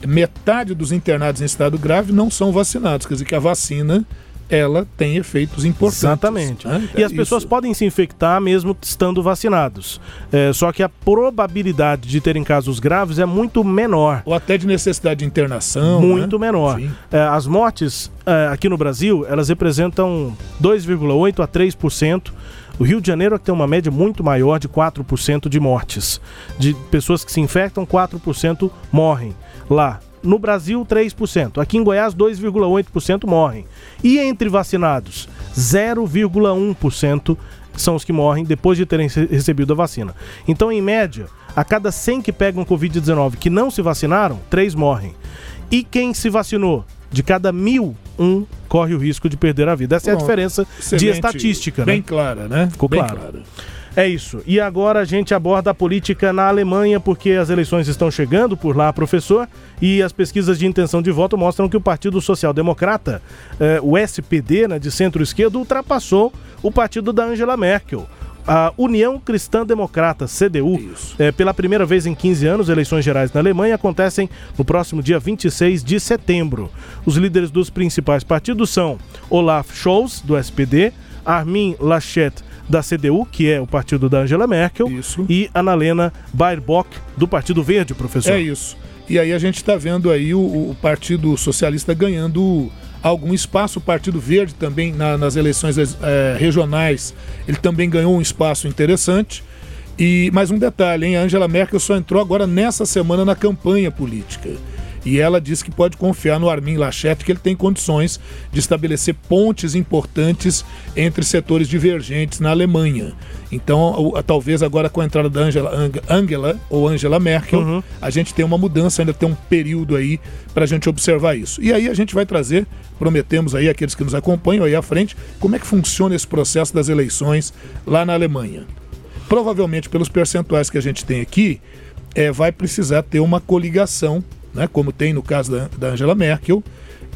Metade dos internados em estado grave não são vacinados, quer dizer que a vacina ela tem efeitos importantes. Exatamente. Né? E as pessoas podem se infectar mesmo estando vacinados. É, só que a probabilidade de terem casos graves é muito menor. Ou até de necessidade de internação. Muito né? menor. É, as mortes é, aqui no Brasil, elas representam 2,8% a 3%. O Rio de Janeiro é tem uma média muito maior de 4% de mortes. De pessoas que se infectam, 4% morrem lá. No Brasil, 3%. Aqui em Goiás, 2,8% morrem. E entre vacinados, 0,1% são os que morrem depois de terem recebido a vacina. Então, em média, a cada 100 que pegam Covid-19 que não se vacinaram, 3 morrem. E quem se vacinou? De cada mil, um corre o risco de perder a vida. Essa Bom, é a diferença de estatística. Bem né? clara, né? Ficou bem claro. Clara. É isso. E agora a gente aborda a política na Alemanha, porque as eleições estão chegando por lá, professor, e as pesquisas de intenção de voto mostram que o Partido Social Democrata, eh, o SPD, né, de centro-esquerda, ultrapassou o partido da Angela Merkel. A União Cristã Democrata, CDU, eh, pela primeira vez em 15 anos, eleições gerais na Alemanha acontecem no próximo dia 26 de setembro. Os líderes dos principais partidos são Olaf Scholz, do SPD, Armin Laschet, da CDU, que é o partido da Angela Merkel, isso. e Annalena Baerbock, do Partido Verde, professor. É isso. E aí a gente está vendo aí o, o, Partido Socialista ganhando algum espaço, o Partido Verde também na, nas eleições é, regionais, ele também ganhou um espaço interessante. E mais um detalhe, hein? A Angela Merkel só entrou agora nessa semana na campanha política e ela diz que pode confiar no Armin Laschet, que ele tem condições de estabelecer pontes importantes entre setores divergentes na Alemanha. Então, talvez agora com a entrada da Angela, Angela ou Angela Merkel, uhum. a gente tem uma mudança, ainda tem um período aí para a gente observar isso. E aí a gente vai trazer, prometemos aí aqueles que nos acompanham aí à frente, como é que funciona esse processo das eleições lá na Alemanha. Provavelmente, pelos percentuais que a gente tem aqui, é, vai precisar ter uma coligação né, como tem no caso da, da Angela Merkel,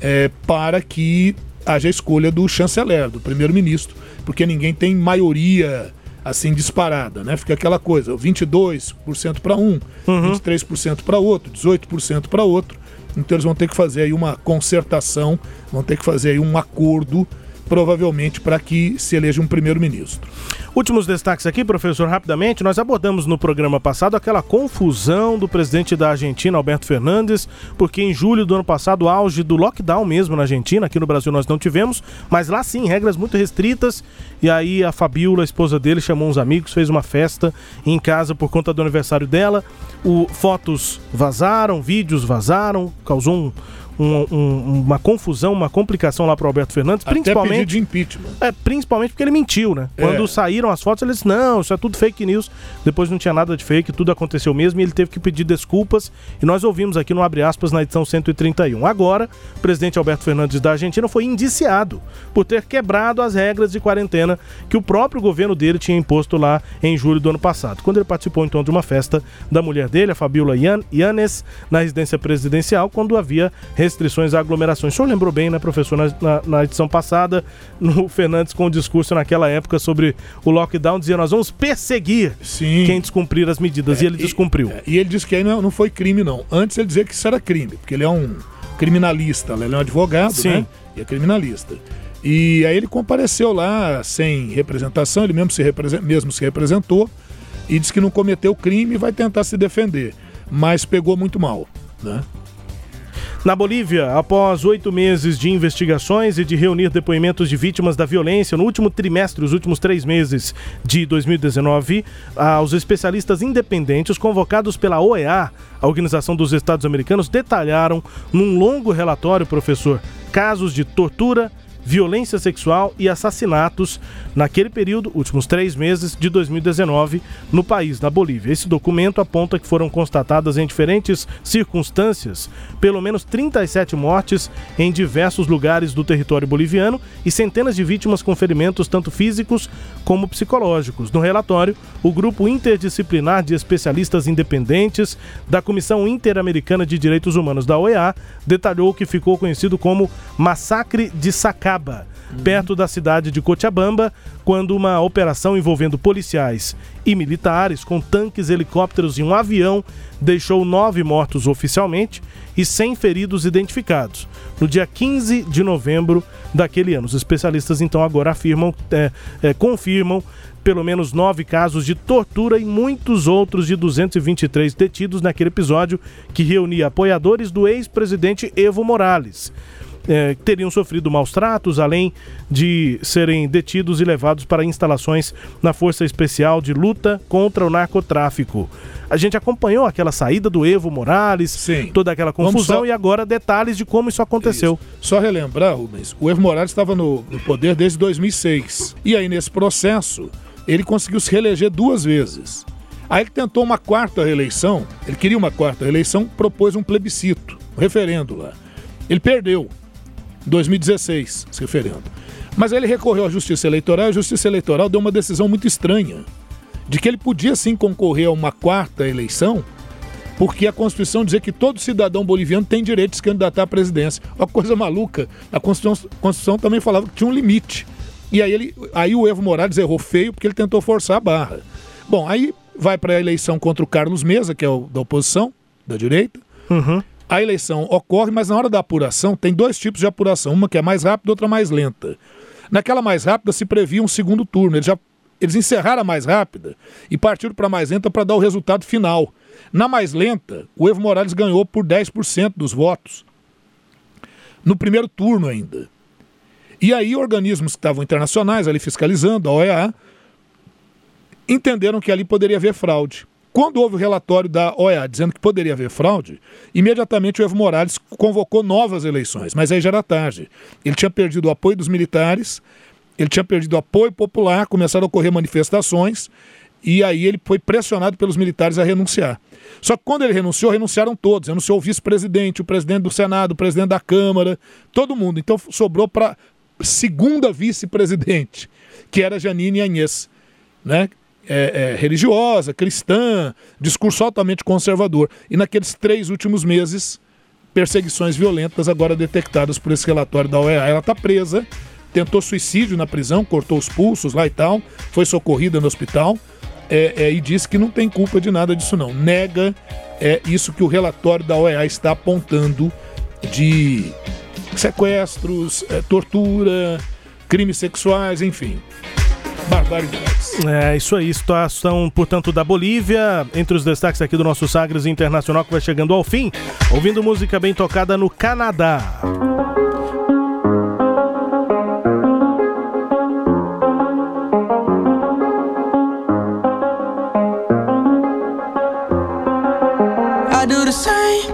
é, para que haja a escolha do chanceler, do primeiro-ministro, porque ninguém tem maioria assim disparada, né? Fica aquela coisa, 22% para um, uhum. 23% para outro, 18% para outro. Então eles vão ter que fazer aí uma concertação, vão ter que fazer aí um acordo, provavelmente para que se eleja um primeiro-ministro. Últimos destaques aqui, professor, rapidamente. Nós abordamos no programa passado aquela confusão do presidente da Argentina, Alberto Fernandes, porque em julho do ano passado, auge do lockdown mesmo na Argentina, aqui no Brasil nós não tivemos, mas lá sim, regras muito restritas. E aí a Fabiola, a esposa dele, chamou uns amigos, fez uma festa em casa por conta do aniversário dela. O, fotos vazaram, vídeos vazaram, causou um um, um, uma confusão, uma complicação lá para o Alberto Fernandes, Até principalmente de impeachment. É, principalmente porque ele mentiu, né? É. Quando saíram as fotos, ele disse: "Não, isso é tudo fake news". Depois não tinha nada de fake, tudo aconteceu mesmo e ele teve que pedir desculpas. E nós ouvimos aqui no abre aspas na edição 131. Agora, o presidente Alberto Fernandes da Argentina foi indiciado por ter quebrado as regras de quarentena que o próprio governo dele tinha imposto lá em julho do ano passado. Quando ele participou então de uma festa da mulher dele, a Fabiola Yanes, na residência presidencial, quando havia restrições a aglomerações. O senhor lembrou bem, né, professor, na, na, na, edição passada, no Fernandes com o discurso naquela época sobre o lockdown, dizia nós vamos perseguir Sim. quem descumprir as medidas, é, e ele descumpriu. É, e ele disse que aí não, não foi crime, não. Antes ele dizia que isso era crime, porque ele é um criminalista, ele é um advogado, Sim. né? E é criminalista. E aí ele compareceu lá sem representação, ele mesmo se, represen- mesmo se representou e disse que não cometeu crime e vai tentar se defender, mas pegou muito mal, né? Na Bolívia, após oito meses de investigações e de reunir depoimentos de vítimas da violência no último trimestre, os últimos três meses de 2019, ah, os especialistas independentes convocados pela OEA, a Organização dos Estados Americanos, detalharam num longo relatório, professor, casos de tortura, violência sexual e assassinatos naquele período, últimos três meses de 2019, no país, na Bolívia. Esse documento aponta que foram constatadas em diferentes circunstâncias pelo menos 37 mortes em diversos lugares do território boliviano e centenas de vítimas com ferimentos tanto físicos como psicológicos. No relatório, o grupo interdisciplinar de especialistas independentes da Comissão Interamericana de Direitos Humanos da OEA detalhou o que ficou conhecido como Massacre de Sacaba, perto da cidade de Cochabamba, quando uma operação envolvendo policiais e militares com tanques, helicópteros e um avião deixou nove mortos oficialmente e 100 feridos identificados. No dia 15 de novembro daquele ano, os especialistas então agora afirmam, é, é, confirmam pelo menos nove casos de tortura e muitos outros de 223 detidos naquele episódio que reunia apoiadores do ex-presidente Evo Morales. É, teriam sofrido maus tratos, além de serem detidos e levados para instalações na Força Especial de Luta contra o Narcotráfico. A gente acompanhou aquela saída do Evo Morales, toda aquela confusão só- e agora detalhes de como isso aconteceu. Só relembrar, Rubens, o Evo Morales estava no, no poder desde 2006. E aí, nesse processo, ele conseguiu se reeleger duas vezes. Aí ele tentou uma quarta reeleição, ele queria uma quarta reeleição, propôs um plebiscito, um referendo lá. Ele perdeu, 2016, esse referendo. Mas ele recorreu à Justiça Eleitoral e a Justiça Eleitoral deu uma decisão muito estranha, de que ele podia sim concorrer a uma quarta eleição, porque a Constituição dizia que todo cidadão boliviano tem direito de se candidatar à presidência. Uma coisa maluca. A Constituição, Constituição também falava que tinha um limite. E aí, ele, aí o Evo Morales errou feio porque ele tentou forçar a barra. Bom, aí vai para a eleição contra o Carlos Mesa, que é o da oposição, da direita. A eleição ocorre, mas na hora da apuração tem dois tipos de apuração, uma que é mais rápida, outra mais lenta. Naquela mais rápida se previa um segundo turno. Eles já eles encerraram a mais rápida e partiram para a mais lenta para dar o resultado final. Na mais lenta, o Evo Morales ganhou por 10% dos votos. No primeiro turno ainda. E aí organismos que estavam internacionais ali fiscalizando, a OEA, entenderam que ali poderia haver fraude. Quando houve o relatório da OEA dizendo que poderia haver fraude, imediatamente o Evo Morales convocou novas eleições, mas aí já era tarde. Ele tinha perdido o apoio dos militares, ele tinha perdido o apoio popular, começaram a ocorrer manifestações, e aí ele foi pressionado pelos militares a renunciar. Só que quando ele renunciou, renunciaram todos. Renunciou o vice-presidente, o presidente do Senado, o presidente da Câmara, todo mundo. Então sobrou para segunda vice-presidente, que era Janine Anhes, né? É, é, religiosa, cristã, discurso altamente conservador. E naqueles três últimos meses, perseguições violentas agora detectadas por esse relatório da OEA. Ela está presa, tentou suicídio na prisão, cortou os pulsos lá e tal, foi socorrida no hospital é, é, e disse que não tem culpa de nada disso não. Nega é isso que o relatório da OEA está apontando de sequestros, é, tortura, crimes sexuais, enfim. Barbaridades. É, isso aí, situação, portanto, da Bolívia, entre os destaques aqui do nosso Sagres Internacional que vai chegando ao fim, ouvindo música bem tocada no Canadá. I do the same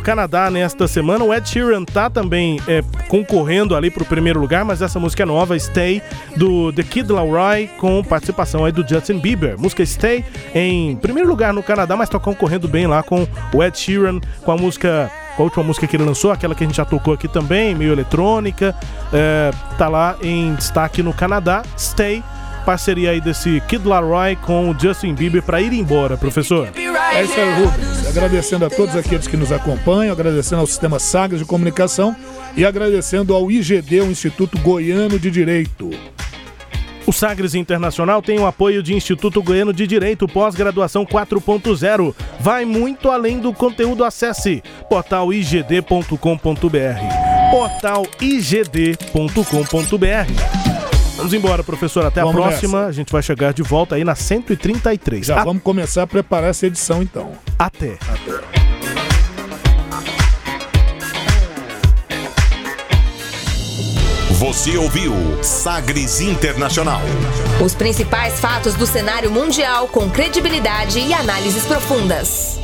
Canadá nesta semana. O Ed Sheeran tá também é, concorrendo ali pro primeiro lugar, mas essa música é nova, Stay, do The Kid Laroi, com participação aí do Justin Bieber. Música Stay em primeiro lugar no Canadá, mas tá concorrendo bem lá com o Ed Sheeran, com a música a última música que ele lançou, aquela que a gente já tocou aqui também, meio eletrônica, é, tá lá em destaque no Canadá, Stay, parceria aí desse Kid Laroi com o Justin Bieber para ir embora, professor. É isso aí, Rubens. Agradecendo a todos aqueles que nos acompanham, agradecendo ao Sistema Sagres de Comunicação e agradecendo ao IGD, o Instituto Goiano de Direito. O Sagres Internacional tem o apoio de Instituto Goiano de Direito, pós-graduação 4.0. Vai muito além do conteúdo. Acesse portaligd.com.br. portaligd.com.br. Vamos embora, professor. Até Vamos a próxima. nessa. A gente vai chegar de volta aí na 133. Já A- vamos começar a preparar essa edição então. Até. Você ouviu Sagres Internacional. Os principais fatos do cenário mundial com credibilidade e análises profundas.